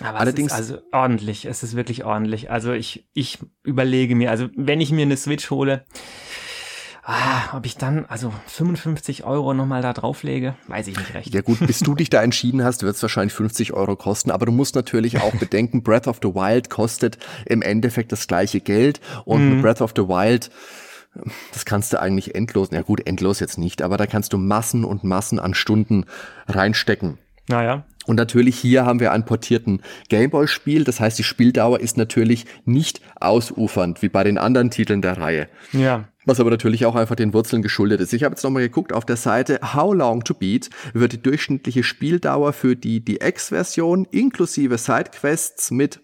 Aber Allerdings, es ist also ordentlich, es ist wirklich ordentlich. Also ich, ich überlege mir, also wenn ich mir eine Switch hole, ah, ob ich dann also 55 Euro nochmal da drauflege, weiß ich nicht recht. Ja gut, bis du dich da entschieden hast, wird es wahrscheinlich 50 Euro kosten, aber du musst natürlich auch bedenken, Breath of the Wild kostet im Endeffekt das gleiche Geld und mhm. Breath of the Wild das kannst du eigentlich endlos, ja gut, endlos jetzt nicht, aber da kannst du Massen und Massen an Stunden reinstecken. Naja. Und natürlich hier haben wir einen portierten Gameboy-Spiel. Das heißt, die Spieldauer ist natürlich nicht ausufernd wie bei den anderen Titeln der Reihe. Ja. Was aber natürlich auch einfach den Wurzeln geschuldet ist. Ich habe jetzt nochmal geguckt, auf der Seite How Long to Beat wird die durchschnittliche Spieldauer für die DX-Version inklusive Sidequests mit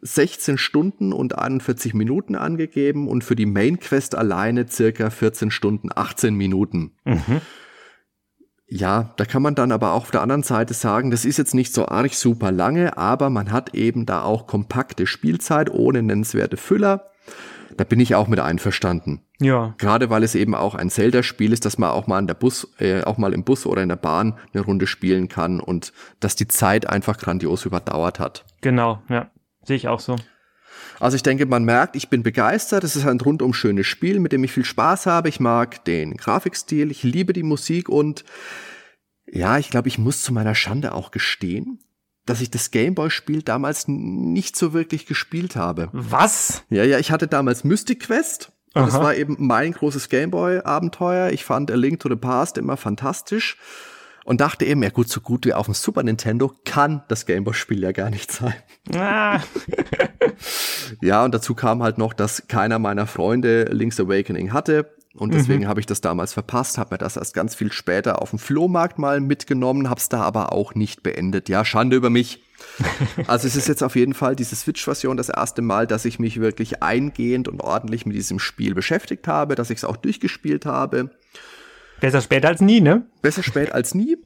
16 Stunden und 41 Minuten angegeben und für die Main Quest alleine circa 14 Stunden 18 Minuten. Mhm. Ja, da kann man dann aber auch auf der anderen Seite sagen, das ist jetzt nicht so arg super lange, aber man hat eben da auch kompakte Spielzeit ohne nennenswerte Füller. Da bin ich auch mit einverstanden. Ja. Gerade weil es eben auch ein Zelda-Spiel ist, dass man auch mal in der Bus, äh, auch mal im Bus oder in der Bahn eine Runde spielen kann und dass die Zeit einfach grandios überdauert hat. Genau, ja. Sehe ich auch so. Also ich denke, man merkt, ich bin begeistert. Es ist ein rundum schönes Spiel, mit dem ich viel Spaß habe. Ich mag den Grafikstil, ich liebe die Musik und ja, ich glaube, ich muss zu meiner Schande auch gestehen, dass ich das Gameboy-Spiel damals nicht so wirklich gespielt habe. Was? Ja, ja, ich hatte damals Mystic Quest. Und das war eben mein großes Gameboy-Abenteuer. Ich fand A Link to the Past immer fantastisch und dachte eben, ja gut, so gut wie auf dem Super Nintendo kann das Gameboy-Spiel ja gar nicht sein. Ah. ja, und dazu kam halt noch, dass keiner meiner Freunde Link's Awakening hatte. Und deswegen mhm. habe ich das damals verpasst, habe mir das erst ganz viel später auf dem Flohmarkt mal mitgenommen, habe es da aber auch nicht beendet. Ja, Schande über mich. also es ist jetzt auf jeden Fall diese Switch-Version das erste Mal, dass ich mich wirklich eingehend und ordentlich mit diesem Spiel beschäftigt habe, dass ich es auch durchgespielt habe. Besser spät als nie, ne? Besser spät als nie.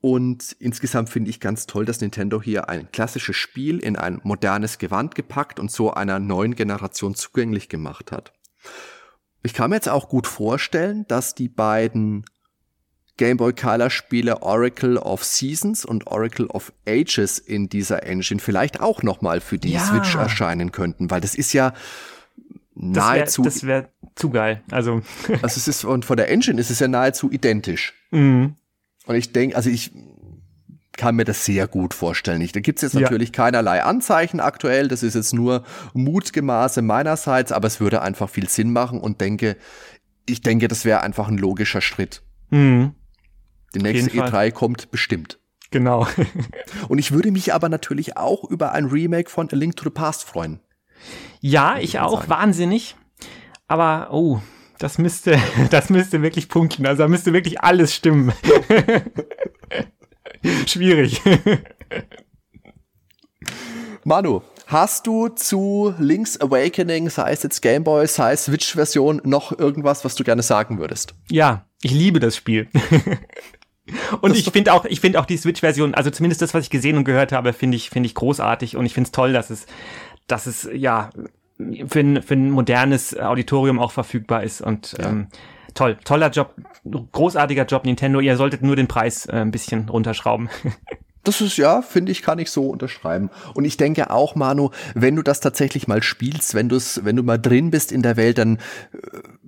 Und insgesamt finde ich ganz toll, dass Nintendo hier ein klassisches Spiel in ein modernes Gewand gepackt und so einer neuen Generation zugänglich gemacht hat. Ich kann mir jetzt auch gut vorstellen, dass die beiden Game Boy Color Spiele Oracle of Seasons und Oracle of Ages in dieser Engine vielleicht auch noch mal für die ja. Switch erscheinen könnten, weil das ist ja nahezu. Das wäre wär zu geil. Also. also es ist, und von der Engine ist es ja nahezu identisch. Mhm. Und ich denke, also ich kann mir das sehr gut vorstellen. Ich, da gibt es jetzt natürlich ja. keinerlei Anzeichen aktuell. Das ist jetzt nur Mutgemaße meinerseits, aber es würde einfach viel Sinn machen und denke, ich denke, das wäre einfach ein logischer Schritt. Mhm. Die nächste E3 Fall. kommt bestimmt. Genau. und ich würde mich aber natürlich auch über ein Remake von A Link to the Past freuen. Ja, ich auch, sagen. wahnsinnig. Aber, oh, das müsste, das müsste wirklich punkten. Also da müsste wirklich alles stimmen. Schwierig. Manu, hast du zu Link's Awakening, sei es jetzt Gameboy, sei es Switch-Version, noch irgendwas, was du gerne sagen würdest? Ja, ich liebe das Spiel. und das ich finde auch, ich finde auch die Switch-Version, also zumindest das, was ich gesehen und gehört habe, finde ich, finde ich großartig und ich finde es toll, dass es, dass es ja für ein, für ein modernes Auditorium auch verfügbar ist und ja. ähm, toll, toller Job, großartiger Job Nintendo. Ihr solltet nur den Preis äh, ein bisschen runterschrauben. Das ist ja, finde ich, kann ich so unterschreiben. Und ich denke auch, Manu, wenn du das tatsächlich mal spielst, wenn du es, wenn du mal drin bist in der Welt, dann äh,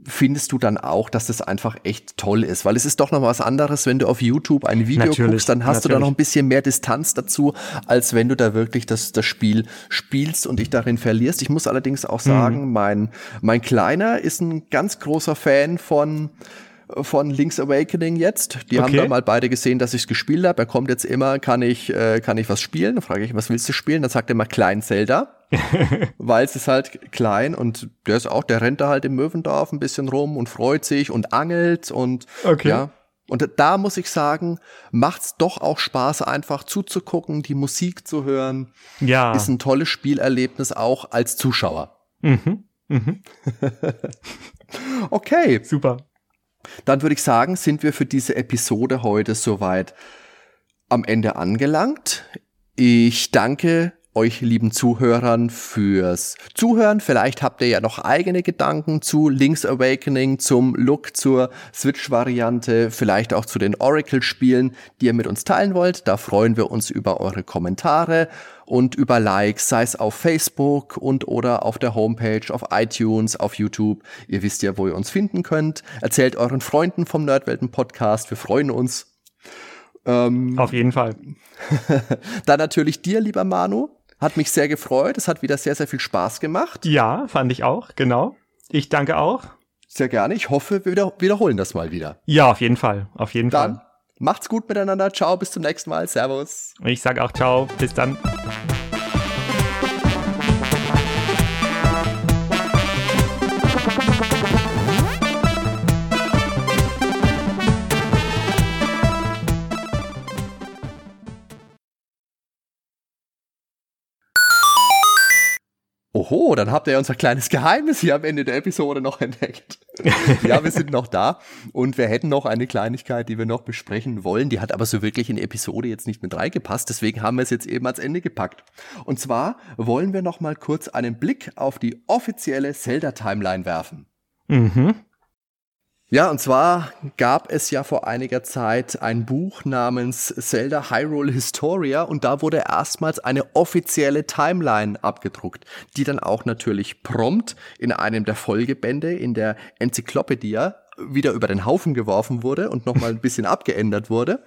findest du dann auch, dass das einfach echt toll ist, weil es ist doch noch was anderes, wenn du auf YouTube ein Video natürlich, guckst, dann hast natürlich. du da noch ein bisschen mehr Distanz dazu, als wenn du da wirklich das, das Spiel spielst und dich darin verlierst. Ich muss allerdings auch sagen, mhm. mein, mein Kleiner ist ein ganz großer Fan von von Link's Awakening jetzt. Die okay. haben da mal beide gesehen, dass ich es gespielt habe. Er kommt jetzt immer, kann ich, äh, kann ich was spielen? Dann frage ich, was willst du spielen? Dann sagt er immer Klein Zelda. weil es ist halt klein und der ist auch, der rennt da halt im Möwendorf ein bisschen rum und freut sich und angelt und okay. ja. Und da muss ich sagen, macht's doch auch Spaß, einfach zuzugucken, die Musik zu hören. Ja. Ist ein tolles Spielerlebnis auch als Zuschauer. Mhm. Mhm. okay. Super. Dann würde ich sagen, sind wir für diese Episode heute soweit am Ende angelangt. Ich danke euch lieben Zuhörern fürs Zuhören. Vielleicht habt ihr ja noch eigene Gedanken zu Link's Awakening, zum Look, zur Switch-Variante, vielleicht auch zu den Oracle-Spielen, die ihr mit uns teilen wollt. Da freuen wir uns über eure Kommentare und über Likes, sei es auf Facebook und oder auf der Homepage, auf iTunes, auf YouTube. Ihr wisst ja, wo ihr uns finden könnt. Erzählt euren Freunden vom Nerdwelten Podcast. Wir freuen uns. Ähm, auf jeden Fall. Dann natürlich dir, lieber Manu. Hat mich sehr gefreut. Es hat wieder sehr, sehr viel Spaß gemacht. Ja, fand ich auch, genau. Ich danke auch. Sehr gerne. Ich hoffe, wir wieder, wiederholen das mal wieder. Ja, auf jeden Fall. Auf jeden dann Fall. Macht's gut miteinander. Ciao, bis zum nächsten Mal. Servus. Ich sage auch ciao. Bis dann. Oho, dann habt ihr unser kleines Geheimnis hier am Ende der Episode noch entdeckt. ja, wir sind noch da und wir hätten noch eine Kleinigkeit, die wir noch besprechen wollen. Die hat aber so wirklich in Episode jetzt nicht mit reingepasst. Deswegen haben wir es jetzt eben ans Ende gepackt. Und zwar wollen wir noch mal kurz einen Blick auf die offizielle Zelda-Timeline werfen. Mhm. Ja, und zwar gab es ja vor einiger Zeit ein Buch namens Zelda Hyrule Historia und da wurde erstmals eine offizielle Timeline abgedruckt, die dann auch natürlich prompt in einem der Folgebände in der Enzyklopädie wieder über den Haufen geworfen wurde und nochmal ein bisschen abgeändert wurde.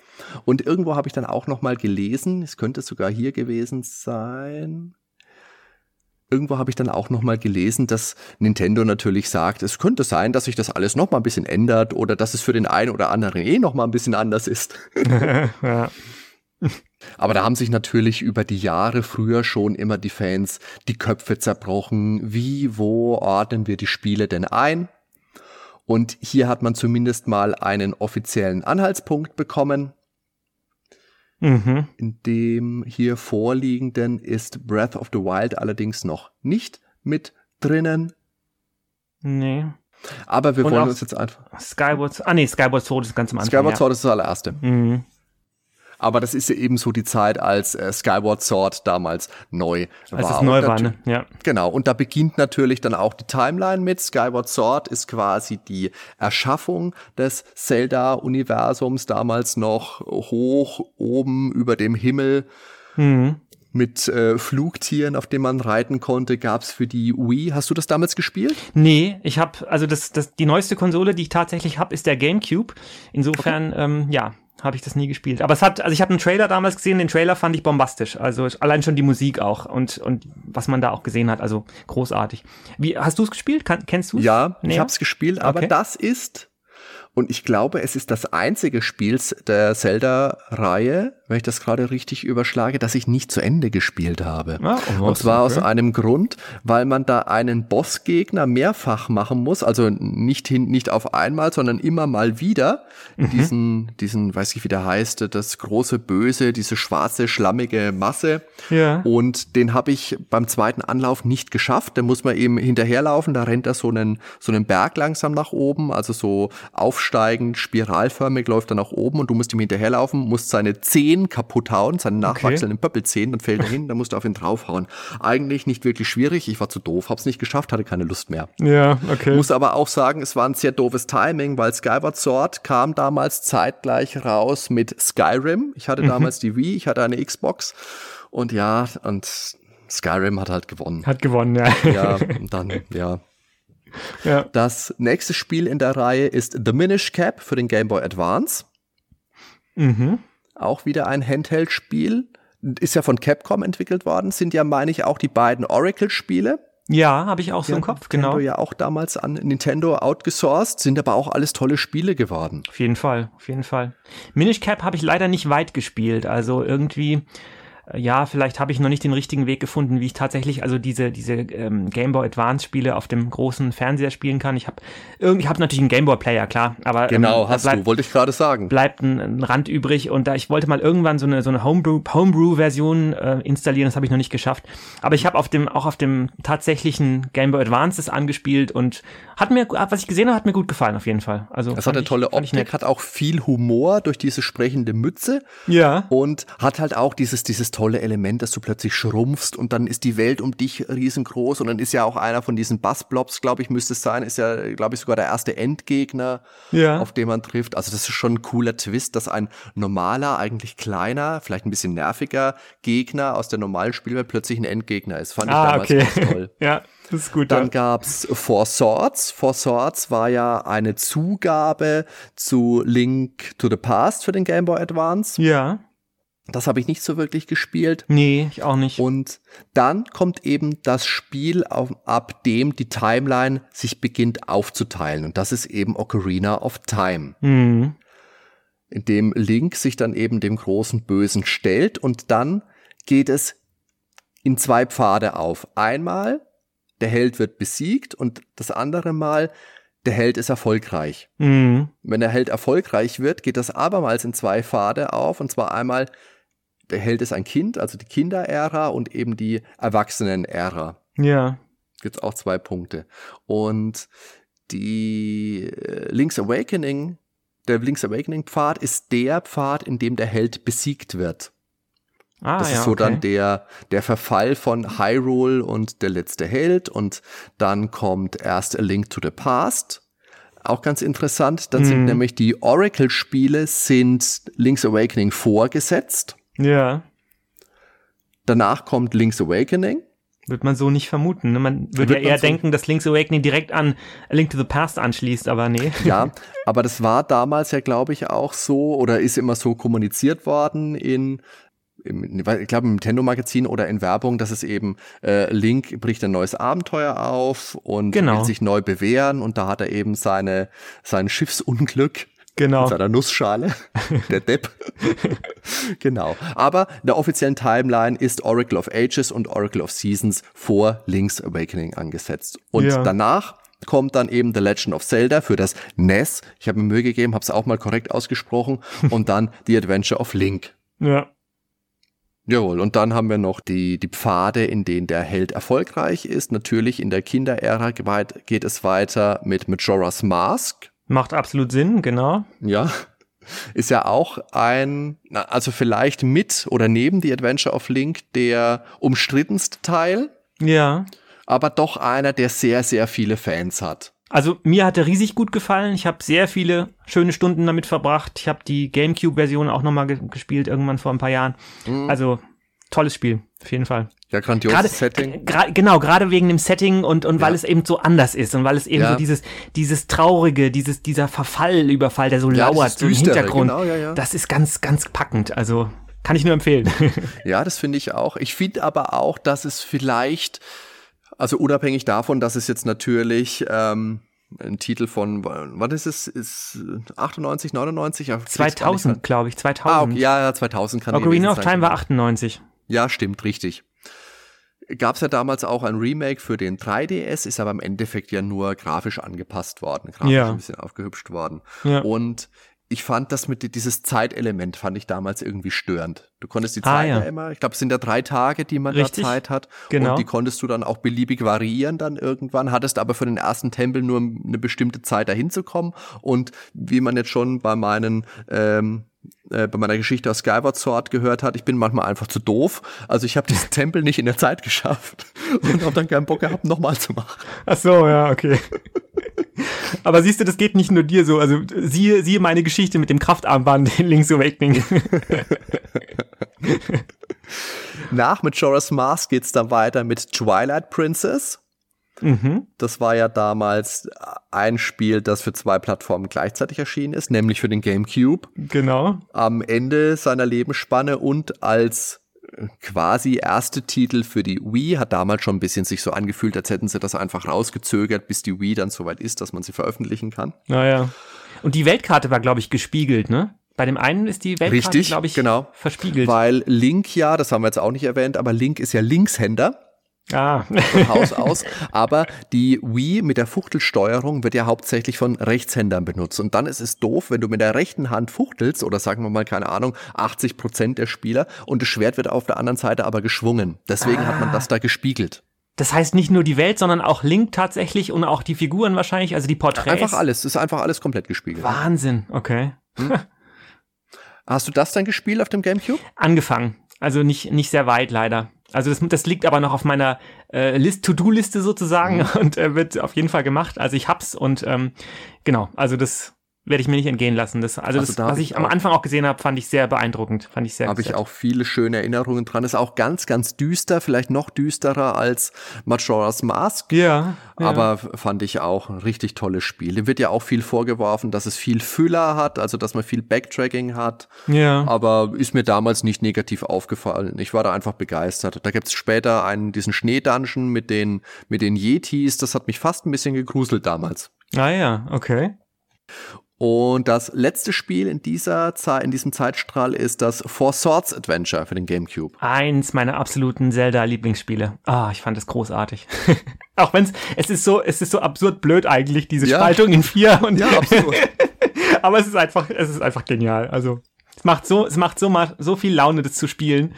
Und irgendwo habe ich dann auch nochmal gelesen, es könnte sogar hier gewesen sein irgendwo habe ich dann auch noch mal gelesen, dass Nintendo natürlich sagt, es könnte sein, dass sich das alles noch mal ein bisschen ändert oder dass es für den einen oder anderen eh noch mal ein bisschen anders ist. ja. Aber da haben sich natürlich über die Jahre früher schon immer die Fans die Köpfe zerbrochen. Wie, wo ordnen wir die Spiele denn ein? Und hier hat man zumindest mal einen offiziellen Anhaltspunkt bekommen. Mhm. In dem hier vorliegenden ist Breath of the Wild allerdings noch nicht mit drinnen. Nee. Aber wir Und wollen uns jetzt einfach. Skyward, ah nee, Skyward Sword ist ganz am Anfang. Skyward Sword ist das allererste. Mhm. Aber das ist ja eben so die Zeit, als äh, Skyward Sword damals neu als war. Als es neu war, ne? Ja. Genau. Und da beginnt natürlich dann auch die Timeline mit. Skyward Sword ist quasi die Erschaffung des Zelda-Universums damals noch hoch oben über dem Himmel. Mhm mit äh, Flugtieren, auf denen man reiten konnte, gab's für die Wii. Hast du das damals gespielt? Nee, ich habe also das, das die neueste Konsole, die ich tatsächlich habe, ist der GameCube. Insofern okay. ähm, ja, habe ich das nie gespielt. Aber es hat, also ich habe einen Trailer damals gesehen, den Trailer fand ich bombastisch. Also allein schon die Musik auch und, und was man da auch gesehen hat, also großartig. Wie, hast du es gespielt? Kann, kennst du es? Ja, näher? ich habe es gespielt, aber okay. das ist und ich glaube, es ist das einzige Spiel der Zelda-Reihe, wenn ich das gerade richtig überschlage, das ich nicht zu Ende gespielt habe. Ah, oh, und zwar okay. aus einem Grund, weil man da einen Bossgegner mehrfach machen muss, also nicht hin, nicht auf einmal, sondern immer mal wieder. Mhm. Diesen, diesen, weiß ich wie der heißt, das große Böse, diese schwarze, schlammige Masse. Ja. Und den habe ich beim zweiten Anlauf nicht geschafft. Da muss man eben hinterherlaufen, da rennt er so einen, so einen Berg langsam nach oben, also so auf aufsteigend, spiralförmig läuft er nach oben und du musst ihm hinterherlaufen, musst seine Zehen Zehen kaputt hauen, seine nachwachsenden okay. Pöppelzehen, dann fällt er hin, dann musst du auf ihn draufhauen. Eigentlich nicht wirklich schwierig, ich war zu doof, hab's nicht geschafft, hatte keine Lust mehr. Ja, okay. Muss aber auch sagen, es war ein sehr doofes Timing, weil Skyward Sword kam damals zeitgleich raus mit Skyrim. Ich hatte mhm. damals die Wii, ich hatte eine Xbox und ja, und Skyrim hat halt gewonnen. Hat gewonnen, ja. Ja, und dann, ja. ja. Das nächste Spiel in der Reihe ist The Minish Cap für den Game Boy Advance. Mhm. Auch wieder ein Handheld-Spiel. Ist ja von Capcom entwickelt worden. Sind ja, meine ich, auch die beiden Oracle-Spiele. Ja, habe ich auch so ja, im Kopf, Nintendo genau. ja auch damals an Nintendo outgesourced, sind aber auch alles tolle Spiele geworden. Auf jeden Fall, auf jeden Fall. Minish Cap habe ich leider nicht weit gespielt, also irgendwie ja, vielleicht habe ich noch nicht den richtigen Weg gefunden, wie ich tatsächlich also diese diese ähm, Game Boy Advance Spiele auf dem großen Fernseher spielen kann. Ich habe irgendwie habe natürlich einen Game Boy Player, klar, aber genau ähm, hast bleibt, du, wollte ich gerade sagen. Bleibt ein, ein, Rand übrig und da ich wollte mal irgendwann so eine so eine Homebrew Homebrew Version äh, installieren, das habe ich noch nicht geschafft. Aber ich habe auf dem auch auf dem tatsächlichen Game Boy Advance das angespielt und hat mir was ich gesehen habe, hat mir gut gefallen auf jeden Fall. Also es hat eine tolle Optik, hat auch viel Humor durch diese sprechende Mütze. Ja. Und hat halt auch dieses dieses tolle Element, dass du plötzlich schrumpfst und dann ist die Welt um dich riesengroß und dann ist ja auch einer von diesen Bassblobs, glaube ich, müsste es sein, ist ja, glaube ich, sogar der erste Endgegner, ja. auf den man trifft. Also das ist schon ein cooler Twist, dass ein normaler, eigentlich kleiner, vielleicht ein bisschen nerviger Gegner aus der normalen Spielwelt plötzlich ein Endgegner ist. Fand ich ah, damals okay. ganz toll. ja. Das ist gut. Dann ja. gab's Four Swords. Four Swords war ja eine Zugabe zu Link to the Past für den Game Boy Advance. Ja. Das habe ich nicht so wirklich gespielt. Nee, ich auch nicht. Und dann kommt eben das Spiel, auf, ab dem die Timeline sich beginnt aufzuteilen. Und das ist eben Ocarina of Time. Mhm. In dem Link sich dann eben dem großen Bösen stellt. Und dann geht es in zwei Pfade auf. Einmal, der Held wird besiegt und das andere Mal, der Held ist erfolgreich. Mhm. Wenn der Held erfolgreich wird, geht das abermals in zwei Pfade auf. Und zwar einmal, der Held ist ein Kind, also die Kinderära und eben die Erwachsenen-Ära. Ja. Gibt's auch zwei Punkte. Und die äh, Link's Awakening, der Link's Awakening Pfad ist der Pfad, in dem der Held besiegt wird. Ah, das ja, ist so okay. dann der, der Verfall von Hyrule und der letzte Held und dann kommt erst A Link to the Past. Auch ganz interessant. Dann hm. sind mhm. nämlich die Oracle-Spiele sind Link's Awakening vorgesetzt. Ja. Danach kommt Link's Awakening. Wird man so nicht vermuten. Ne? Man würde ja eher so denken, dass Link's Awakening direkt an A Link to the Past anschließt, aber nee. Ja, aber das war damals ja, glaube ich, auch so oder ist immer so kommuniziert worden in im, ich glaube im Nintendo-Magazin oder in Werbung, dass es eben äh, Link bricht ein neues Abenteuer auf und genau. will sich neu bewähren und da hat er eben seine sein Schiffsunglück Genau. Mit seiner Nussschale. Der Depp. genau. Aber in der offiziellen Timeline ist Oracle of Ages und Oracle of Seasons vor Link's Awakening angesetzt. Und ja. danach kommt dann eben The Legend of Zelda für das NES. Ich habe mir Mühe gegeben, habe es auch mal korrekt ausgesprochen. und dann The Adventure of Link. Ja. Jawohl, und dann haben wir noch die, die Pfade, in denen der Held erfolgreich ist. Natürlich in der Kinderära geht es weiter mit Majora's Mask. Macht absolut Sinn, genau. Ja. Ist ja auch ein, also vielleicht mit oder neben The Adventure of Link der umstrittenste Teil. Ja. Aber doch einer, der sehr, sehr viele Fans hat. Also mir hat er riesig gut gefallen. Ich habe sehr viele schöne Stunden damit verbracht. Ich habe die GameCube-Version auch nochmal ge gespielt, irgendwann vor ein paar Jahren. Mhm. Also tolles Spiel, auf jeden Fall. Ja, grandioses grade, Setting. genau, gerade wegen dem Setting und, und ja. weil es eben so anders ist und weil es eben ja. so dieses, dieses traurige, dieses, dieser Verfallüberfall, der so ja, lauert, so im Hintergrund. Genau. Das ist ganz, ganz packend. Also kann ich nur empfehlen. ja, das finde ich auch. Ich finde aber auch, dass es vielleicht also unabhängig davon, dass es jetzt natürlich ähm, ein Titel von, wann ist es? Ist 98, 99? 2000, glaube ich, 2000. Ah, okay, ja, ja, 2000 kann Ocarina of Time war 98. Ja, stimmt, richtig. Gab es ja damals auch ein Remake für den 3DS, ist aber im Endeffekt ja nur grafisch angepasst worden, grafisch ja. ein bisschen aufgehübscht worden. Ja. Und ich fand das mit dieses Zeitelement fand ich damals irgendwie störend. Du konntest die ah, Zeit ja. ja. immer, ich glaube, es sind ja drei Tage, die man Richtig. da Zeit hat. Genau. Und die konntest du dann auch beliebig variieren dann irgendwann, hattest aber für den ersten Tempel nur eine bestimmte Zeit dahin zu kommen. Und wie man jetzt schon bei meinen ähm, äh, bei meiner Geschichte aus Skyward Sword gehört hat, ich bin manchmal einfach zu doof. Also ich habe diesen Tempel nicht in der Zeit geschafft und habe dann keinen Bock gehabt, nochmal zu machen. Ach so, ja, okay. Aber siehst du, das geht nicht nur dir so. Also siehe, siehe meine Geschichte mit dem Kraftarmband in Link's Awakening. Nach Majora's Mask geht's dann weiter mit Twilight Princess. Mhm. Das war ja damals ein Spiel, das für zwei Plattformen gleichzeitig erschienen ist, nämlich für den GameCube. Genau. Am Ende seiner Lebensspanne und als äh, quasi erste Titel für die Wii hat damals schon ein bisschen sich so angefühlt, als hätten sie das einfach rausgezögert, bis die Wii dann soweit ist, dass man sie veröffentlichen kann. Naja. Und die Weltkarte war, glaube ich, gespiegelt, ne? Bei dem einen ist die Weltkarte, glaube ich, genau. verspiegelt. Weil Link ja, das haben wir jetzt auch nicht erwähnt, aber Link ist ja Linkshänder. Ah. Von Haus aus. Aber die Wii mit der Fuchtelsteuerung wird ja hauptsächlich von Rechtshändern benutzt. Und dann ist es doof, wenn du mit der rechten Hand fuchtelst oder sagen wir mal, keine Ahnung, 80 Prozent der Spieler und das Schwert wird auf der anderen Seite aber geschwungen. Deswegen ah. hat man das da gespiegelt. Das heißt nicht nur die Welt, sondern auch Link tatsächlich und auch die Figuren wahrscheinlich, also die Porträts. Einfach alles, ist einfach alles komplett gespiegelt. Wahnsinn, okay. Hm. Hast du das dann gespielt auf dem Gamecube? Angefangen. Also nicht, nicht sehr weit leider. Also das, das liegt aber noch auf meiner äh, List, To-Do-Liste sozusagen mhm. und äh, wird auf jeden Fall gemacht. Also ich hab's und ähm, genau, also das werde ich mir nicht entgehen lassen. Das, also, also das, da was ich, ich am Anfang auch gesehen habe, fand ich sehr beeindruckend. Fand ich sehr Habe ich auch viele schöne Erinnerungen dran. Ist auch ganz, ganz düster, vielleicht noch düsterer als Majora's Mask. Ja. ja. Aber fand ich auch ein richtig tolles Spiel. Dem wird ja auch viel vorgeworfen, dass es viel Füller hat, also dass man viel Backtracking hat. Ja. Aber ist mir damals nicht negativ aufgefallen. Ich war da einfach begeistert. Da gibt's später einen, diesen Schneedungeon mit den, mit den Yetis. Das hat mich fast ein bisschen gegruselt damals. Ah ja, okay. Und das letzte Spiel in dieser Zeit, in diesem Zeitstrahl ist das Four Swords Adventure für den GameCube. Eins meiner absoluten Zelda-Lieblingsspiele. Ah, ich fand es großartig. Auch wenn es, es ist so, es ist so absurd blöd eigentlich, diese ja. Spaltung in vier und. Ja, absolut. aber es ist einfach, es ist einfach genial. Also, es macht so, es macht so, so viel Laune, das zu spielen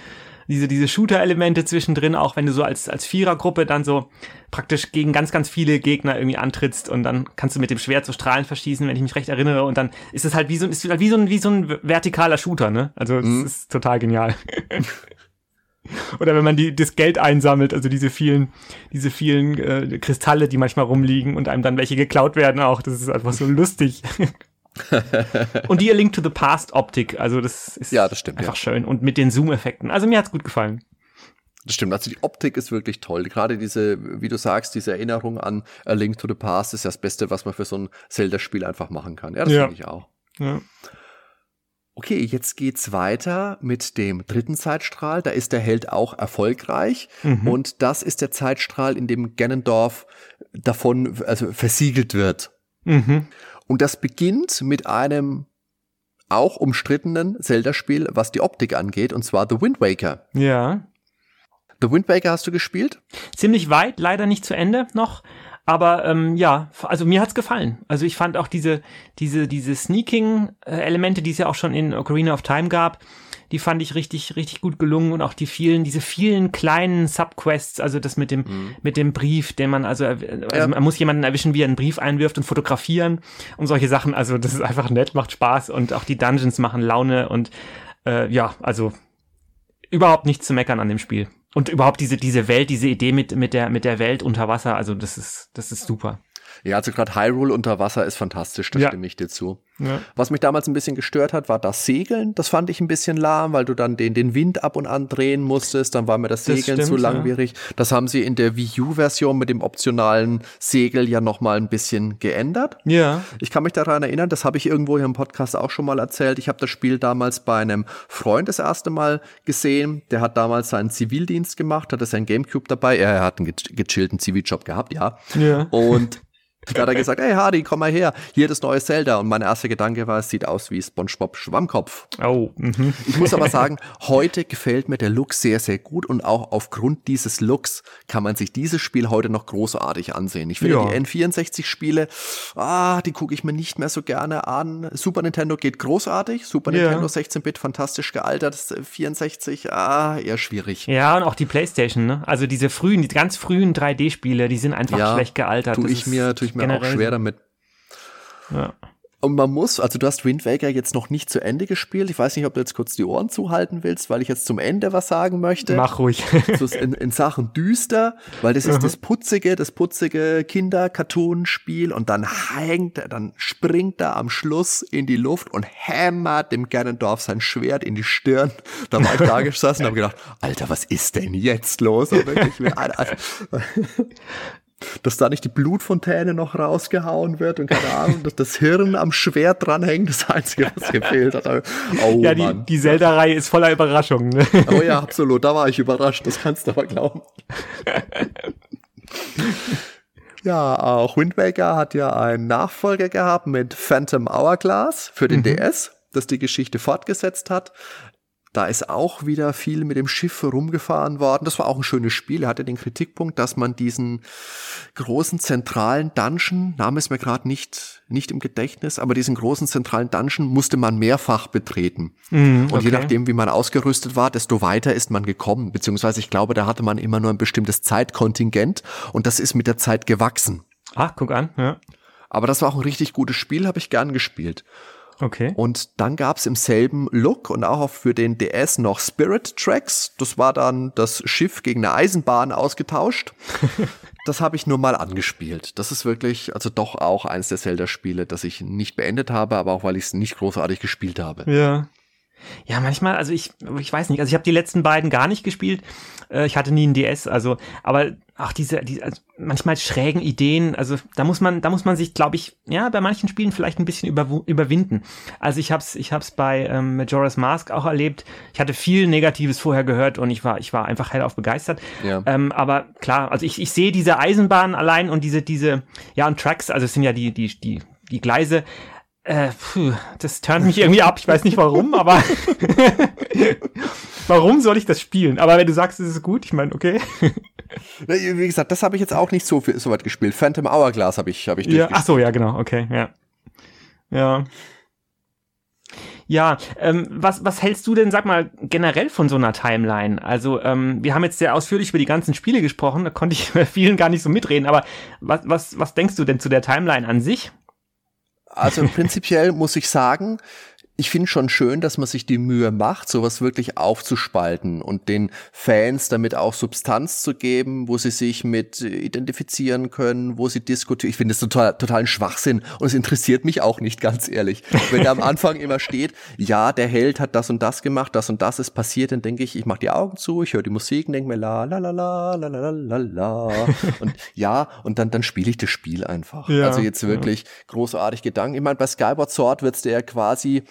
diese, diese Shooter-Elemente zwischendrin, auch wenn du so als, als Vierergruppe dann so praktisch gegen ganz, ganz viele Gegner irgendwie antrittst und dann kannst du mit dem Schwert so Strahlen verschießen, wenn ich mich recht erinnere, und dann ist es halt wie so, ist halt wie so ein, wie so ein vertikaler Shooter, ne? Also, es mhm. ist total genial. Oder wenn man die, das Geld einsammelt, also diese vielen, diese vielen äh, Kristalle, die manchmal rumliegen und einem dann welche geklaut werden auch. Das ist einfach so lustig. und die A Link to the Past Optik, also das ist ja, das stimmt, einfach ja. schön. Und mit den Zoom-Effekten. Also mir hat's gut gefallen. Das stimmt, also die Optik ist wirklich toll. Gerade diese, wie du sagst, diese Erinnerung an A Link to the Past ist das Beste, was man für so ein Zelda-Spiel einfach machen kann. Ja, das ja. finde ich auch. Ja. Okay, jetzt geht's weiter mit dem dritten Zeitstrahl. Da ist der Held auch erfolgreich. Mhm. Und das ist der Zeitstrahl, in dem Ganondorf davon, also versiegelt wird. Mhm. Und das beginnt mit einem auch umstrittenen Zelda-Spiel, was die Optik angeht, und zwar The Wind Waker. Ja. The Wind Waker hast du gespielt? Ziemlich weit, leider nicht zu Ende noch. Aber ähm, ja, also mir hat's gefallen. Also ich fand auch diese, diese, diese Sneaking-Elemente, die es ja auch schon in Ocarina of Time gab, die fand ich richtig, richtig gut gelungen und auch die vielen, diese vielen kleinen Subquests, also das mit dem, mhm. mit dem Brief, den man, also, also ja. man muss jemanden erwischen, wie er einen Brief einwirft und fotografieren und solche Sachen. Also das ist einfach nett, macht Spaß und auch die Dungeons machen Laune und äh, ja, also überhaupt nichts zu meckern an dem Spiel. Und überhaupt diese, diese Welt, diese Idee mit, mit der, mit der Welt unter Wasser, also das ist, das ist super. Ja, also gerade Hyrule unter Wasser ist fantastisch, da ja. stimme ich dir zu. Ja. Was mich damals ein bisschen gestört hat, war das Segeln. Das fand ich ein bisschen lahm, weil du dann den, den Wind ab und an drehen musstest. Dann war mir das Segeln das stimmt, zu langwierig. Ja. Das haben sie in der Wii U-Version mit dem optionalen Segel ja nochmal ein bisschen geändert. Ja. Ich kann mich daran erinnern, das habe ich irgendwo hier im Podcast auch schon mal erzählt. Ich habe das Spiel damals bei einem Freund das erste Mal gesehen. Der hat damals seinen Zivildienst gemacht, hatte sein Gamecube dabei. Er hat einen gechillten Ziviljob gehabt, ja. Ja. Und da hat er gesagt, hey Hardy, komm mal her, hier das neue Zelda. Und mein erster Gedanke war, es sieht aus wie SpongeBob Schwammkopf. Oh. Mhm. Ich muss aber sagen, heute gefällt mir der Look sehr, sehr gut und auch aufgrund dieses Looks kann man sich dieses Spiel heute noch großartig ansehen. Ich finde ja. die N64-Spiele, ah, die gucke ich mir nicht mehr so gerne an. Super Nintendo geht großartig, Super ja. Nintendo 16-Bit fantastisch gealtert, 64, ah, eher schwierig. Ja, und auch die Playstation, ne? Also diese frühen, die ganz frühen 3D-Spiele, die sind einfach ja, schlecht gealtert. Tu ich mir, tu ich mir auch schwer damit. Ja. Und man muss, also du hast Wind Waker jetzt noch nicht zu Ende gespielt. Ich weiß nicht, ob du jetzt kurz die Ohren zuhalten willst, weil ich jetzt zum Ende was sagen möchte. Mach ruhig. so in, in, Sachen düster, weil das ist mhm. das putzige, das putzige Kinder-Cartoon-Spiel und dann hängt er, dann springt er am Schluss in die Luft und hämmert dem Ganondorf sein Schwert in die Stirn. Da war ich da gesessen und habe gedacht, Alter, was ist denn jetzt los? Und wirklich, dass da nicht die Blutfontäne noch rausgehauen wird und keine Ahnung, dass das Hirn am Schwert dranhängt, das Einzige, was gefehlt hat. Oh, ja, die, die Zelda-Reihe ist voller Überraschungen. Ne? Oh ja, absolut, da war ich überrascht, das kannst du aber glauben. ja, auch Wind Waker hat ja einen Nachfolger gehabt mit Phantom Hourglass für den mhm. DS das die Geschichte fortgesetzt hat. Da ist auch wieder viel mit dem Schiff rumgefahren worden. Das war auch ein schönes Spiel. Er hatte den Kritikpunkt, dass man diesen großen zentralen Dungeon, Name ist mir gerade nicht, nicht im Gedächtnis, aber diesen großen zentralen Dungeon musste man mehrfach betreten. Mm, okay. Und je nachdem, wie man ausgerüstet war, desto weiter ist man gekommen. Beziehungsweise ich glaube, da hatte man immer nur ein bestimmtes Zeitkontingent und das ist mit der Zeit gewachsen. Ach, guck an, ja. Aber das war auch ein richtig gutes Spiel, habe ich gern gespielt. Okay. Und dann gab's im selben Look und auch für den DS noch Spirit Tracks. Das war dann das Schiff gegen eine Eisenbahn ausgetauscht. das habe ich nur mal angespielt. Das ist wirklich, also doch auch eines der Zelda-Spiele, das ich nicht beendet habe, aber auch weil ich es nicht großartig gespielt habe. Ja. Ja, manchmal, also ich, ich weiß nicht, also ich habe die letzten beiden gar nicht gespielt. Äh, ich hatte nie einen DS, also, aber auch diese, die, also manchmal schrägen Ideen, also da muss man, da muss man sich, glaube ich, ja, bei manchen Spielen vielleicht ein bisschen über, überwinden. Also ich hab's, ich hab's bei ähm, Majora's Mask auch erlebt. Ich hatte viel Negatives vorher gehört und ich war, ich war einfach hellauf begeistert. Ja. Ähm, aber klar, also ich, ich sehe diese Eisenbahn allein und diese, diese, ja, und Tracks, also es sind ja die, die, die, die Gleise, äh, puh, das turnt mich irgendwie ab. Ich weiß nicht warum, aber warum soll ich das spielen? Aber wenn du sagst, es ist gut, ich meine, okay. Wie gesagt, das habe ich jetzt auch nicht so, viel, so weit gespielt. Phantom Hourglass habe ich, hab ich ja, Ach so, ja, genau, okay, ja. Ja. Ja, ähm, was, was hältst du denn, sag mal, generell von so einer Timeline? Also, ähm, wir haben jetzt sehr ausführlich über die ganzen Spiele gesprochen, da konnte ich bei vielen gar nicht so mitreden, aber was, was, was denkst du denn zu der Timeline an sich? Also prinzipiell muss ich sagen, ich finde schon schön, dass man sich die Mühe macht, sowas wirklich aufzuspalten und den Fans damit auch Substanz zu geben, wo sie sich mit identifizieren können, wo sie diskutieren. Ich finde das total, totalen Schwachsinn und es interessiert mich auch nicht, ganz ehrlich. Wenn da am Anfang immer steht, ja, der Held hat das und das gemacht, das und das ist passiert, dann denke ich, ich mache die Augen zu, ich höre die Musik und denke mir la la la la la la la la und ja, und dann, dann spiele ich das Spiel einfach. Ja, also jetzt wirklich ja. großartig Gedanken. Ich meine, bei Skyward Sword wird's der quasi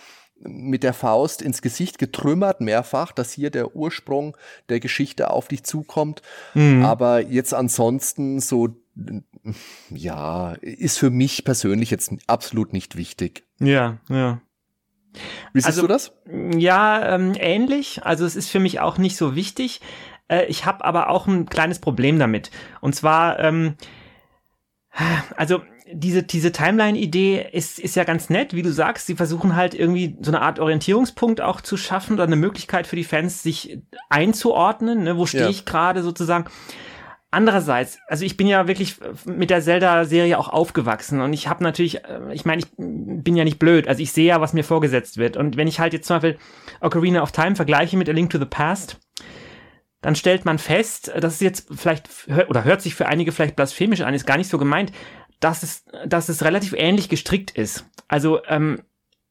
mit der Faust ins Gesicht getrümmert mehrfach, dass hier der Ursprung der Geschichte auf dich zukommt. Mhm. Aber jetzt ansonsten so, ja, ist für mich persönlich jetzt absolut nicht wichtig. Ja, ja. Wie siehst also, du das? Ja, ähm, ähnlich. Also es ist für mich auch nicht so wichtig. Äh, ich habe aber auch ein kleines Problem damit. Und zwar, ähm, also diese, diese Timeline-Idee ist, ist ja ganz nett, wie du sagst. Sie versuchen halt irgendwie so eine Art Orientierungspunkt auch zu schaffen oder eine Möglichkeit für die Fans, sich einzuordnen. Ne? Wo stehe ja. ich gerade sozusagen? Andererseits, also ich bin ja wirklich mit der Zelda-Serie auch aufgewachsen und ich habe natürlich, äh, ich meine, ich bin ja nicht blöd, also ich sehe ja, was mir vorgesetzt wird. Und wenn ich halt jetzt zum Beispiel Ocarina of Time vergleiche mit A Link to the Past, dann stellt man fest, das ist jetzt vielleicht, oder hört sich für einige vielleicht blasphemisch an, ist gar nicht so gemeint, dass es, dass es relativ ähnlich gestrickt ist. Also ähm,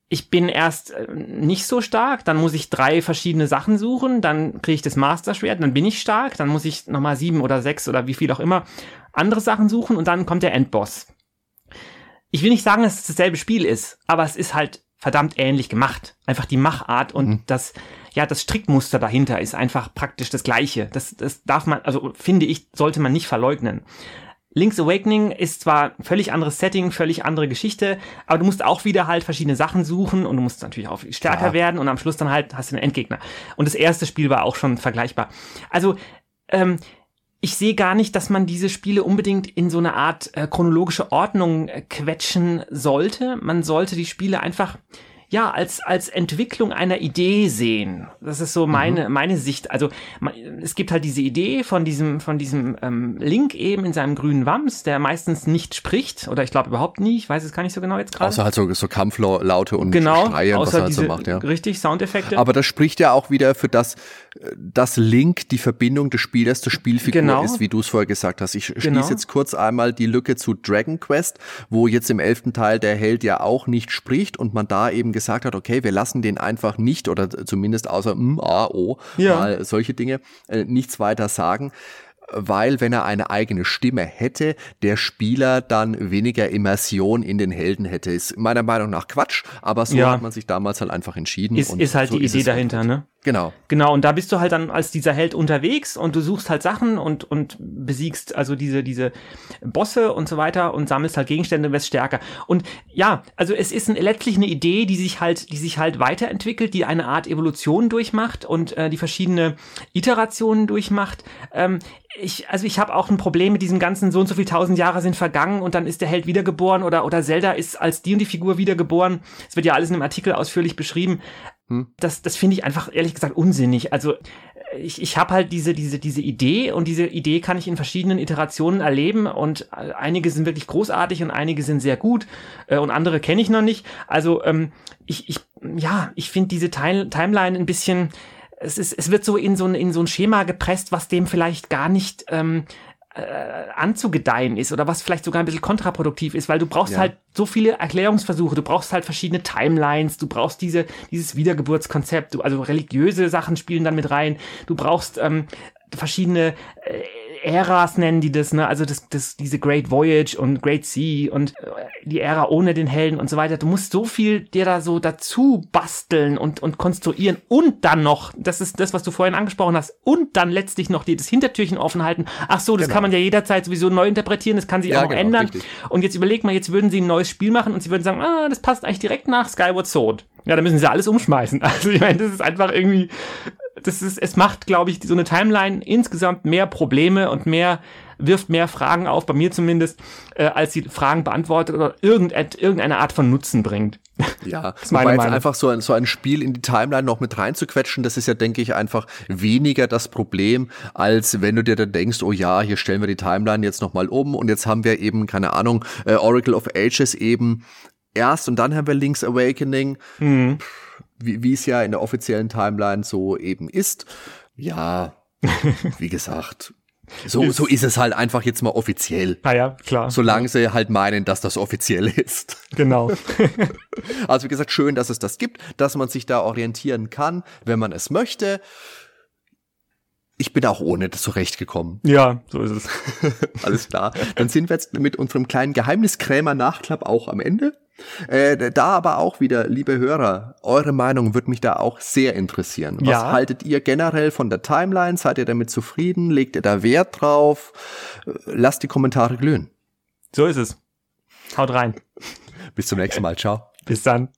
ich bin erst äh, nicht so stark, dann muss ich drei verschiedene Sachen suchen, dann kriege ich das Master-Schwert, dann bin ich stark, dann muss ich nochmal sieben oder sechs oder wie viel auch immer andere Sachen suchen und dann kommt der Endboss. Ich will nicht sagen, dass es dasselbe Spiel ist, aber es ist halt verdammt ähnlich gemacht. Einfach die Machart und mhm. das, ja, das Strickmuster dahinter ist einfach praktisch das gleiche. Das, das darf man, also finde ich, sollte man nicht verleugnen. Link's Awakening ist zwar völlig anderes Setting, völlig andere Geschichte, aber du musst auch wieder halt verschiedene Sachen suchen und du musst natürlich auch stärker ja. werden und am Schluss dann halt hast du einen Endgegner. Und das erste Spiel war auch schon vergleichbar. Also, ähm, ich sehe gar nicht, dass man diese Spiele unbedingt in so eine Art äh, chronologische Ordnung äh, quetschen sollte. Man sollte die Spiele einfach ja, als, als Entwicklung einer Idee sehen. Das ist so meine, mhm. meine Sicht. Also es gibt halt diese Idee von diesem, von diesem ähm, Link eben in seinem grünen Wams, der meistens nicht spricht, oder ich glaube überhaupt nie, ich weiß es gar nicht so genau jetzt gerade. Außer halt so, so Kampflaute und genau, Schreie, was er halt so macht, ja. Richtig, Soundeffekte. Aber das spricht ja auch wieder für das, dass Link die Verbindung des Spielers zur Spielfigur genau. ist, wie du es vorher gesagt hast. Ich schließe genau. jetzt kurz einmal die Lücke zu Dragon Quest, wo jetzt im elften Teil der Held ja auch nicht spricht und man da eben gesagt hat, okay, wir lassen den einfach nicht oder zumindest außer M, A, O, ja. mal solche Dinge, äh, nichts weiter sagen weil wenn er eine eigene Stimme hätte, der Spieler dann weniger Immersion in den Helden hätte. Ist meiner Meinung nach Quatsch, aber so ja. hat man sich damals halt einfach entschieden. Ist, ist halt so die Idee dahinter, halt. ne? Genau. Genau, und da bist du halt dann als dieser Held unterwegs und du suchst halt Sachen und, und besiegst also diese, diese Bosse und so weiter und sammelst halt Gegenstände und wirst stärker. Und ja, also es ist ein, letztlich eine Idee, die sich halt, die sich halt weiterentwickelt, die eine Art Evolution durchmacht und äh, die verschiedene Iterationen durchmacht. Ähm, ich, also ich habe auch ein Problem mit diesem ganzen so und so viel tausend Jahre sind vergangen und dann ist der Held wiedergeboren oder, oder Zelda ist als die und die Figur wiedergeboren. Es wird ja alles in einem Artikel ausführlich beschrieben. Hm. Das, das finde ich einfach ehrlich gesagt unsinnig. Also ich, ich habe halt diese, diese, diese Idee und diese Idee kann ich in verschiedenen Iterationen erleben und einige sind wirklich großartig und einige sind sehr gut äh, und andere kenne ich noch nicht. Also ähm, ich, ich, ja, ich finde diese Time Timeline ein bisschen, es, ist, es wird so in so ein, in so ein Schema gepresst, was dem vielleicht gar nicht ähm, äh, anzugedeihen ist oder was vielleicht sogar ein bisschen kontraproduktiv ist, weil du brauchst ja. halt so viele Erklärungsversuche, du brauchst halt verschiedene Timelines, du brauchst diese, dieses Wiedergeburtskonzept, du, also religiöse Sachen spielen dann mit rein, du brauchst ähm, verschiedene äh, Äras nennen die das, ne? Also das, das, diese Great Voyage und Great Sea und äh, die Ära ohne den Helden und so weiter. Du musst so viel dir da so dazu basteln und, und konstruieren und dann noch, das ist das, was du vorhin angesprochen hast, und dann letztlich noch die, das Hintertürchen offen halten. Ach so, das genau. kann man ja jederzeit sowieso neu interpretieren, das kann sich ja, auch genau, ändern. Richtig. Und jetzt überleg mal, jetzt würden sie ein neues Spiel machen und sie würden sagen, ah, das passt eigentlich direkt nach Skyward Sword. Ja, dann müssen sie alles umschmeißen. Also ich meine, das ist einfach irgendwie, das ist, es macht, glaube ich, so eine Timeline insgesamt mehr Probleme und mehr, wirft mehr Fragen auf, bei mir zumindest, äh, als sie Fragen beantwortet oder irgendeine Art von Nutzen bringt. Ja, das meine jetzt einfach so ein, so ein Spiel in die Timeline noch mit reinzuquetschen, das ist ja, denke ich, einfach weniger das Problem, als wenn du dir dann denkst, oh ja, hier stellen wir die Timeline jetzt nochmal um und jetzt haben wir eben, keine Ahnung, äh, Oracle of Ages eben erst und dann haben wir Link's Awakening. Mhm. Wie, wie es ja in der offiziellen Timeline so eben ist. Ja, wie gesagt, so, so ist es halt einfach jetzt mal offiziell. Ah ja, klar. Solange sie halt meinen, dass das offiziell ist. Genau. also wie gesagt, schön, dass es das gibt, dass man sich da orientieren kann, wenn man es möchte. Ich bin auch ohne das zurechtgekommen. Ja, so ist es. Alles klar. Dann sind wir jetzt mit unserem kleinen Geheimniskrämer-Nachklapp auch am Ende. Äh, da aber auch wieder, liebe Hörer, eure Meinung würde mich da auch sehr interessieren. Was ja. haltet ihr generell von der Timeline? Seid ihr damit zufrieden? Legt ihr da Wert drauf? Äh, lasst die Kommentare glühen. So ist es. Haut rein. Bis zum nächsten Mal. Ciao. Bis dann.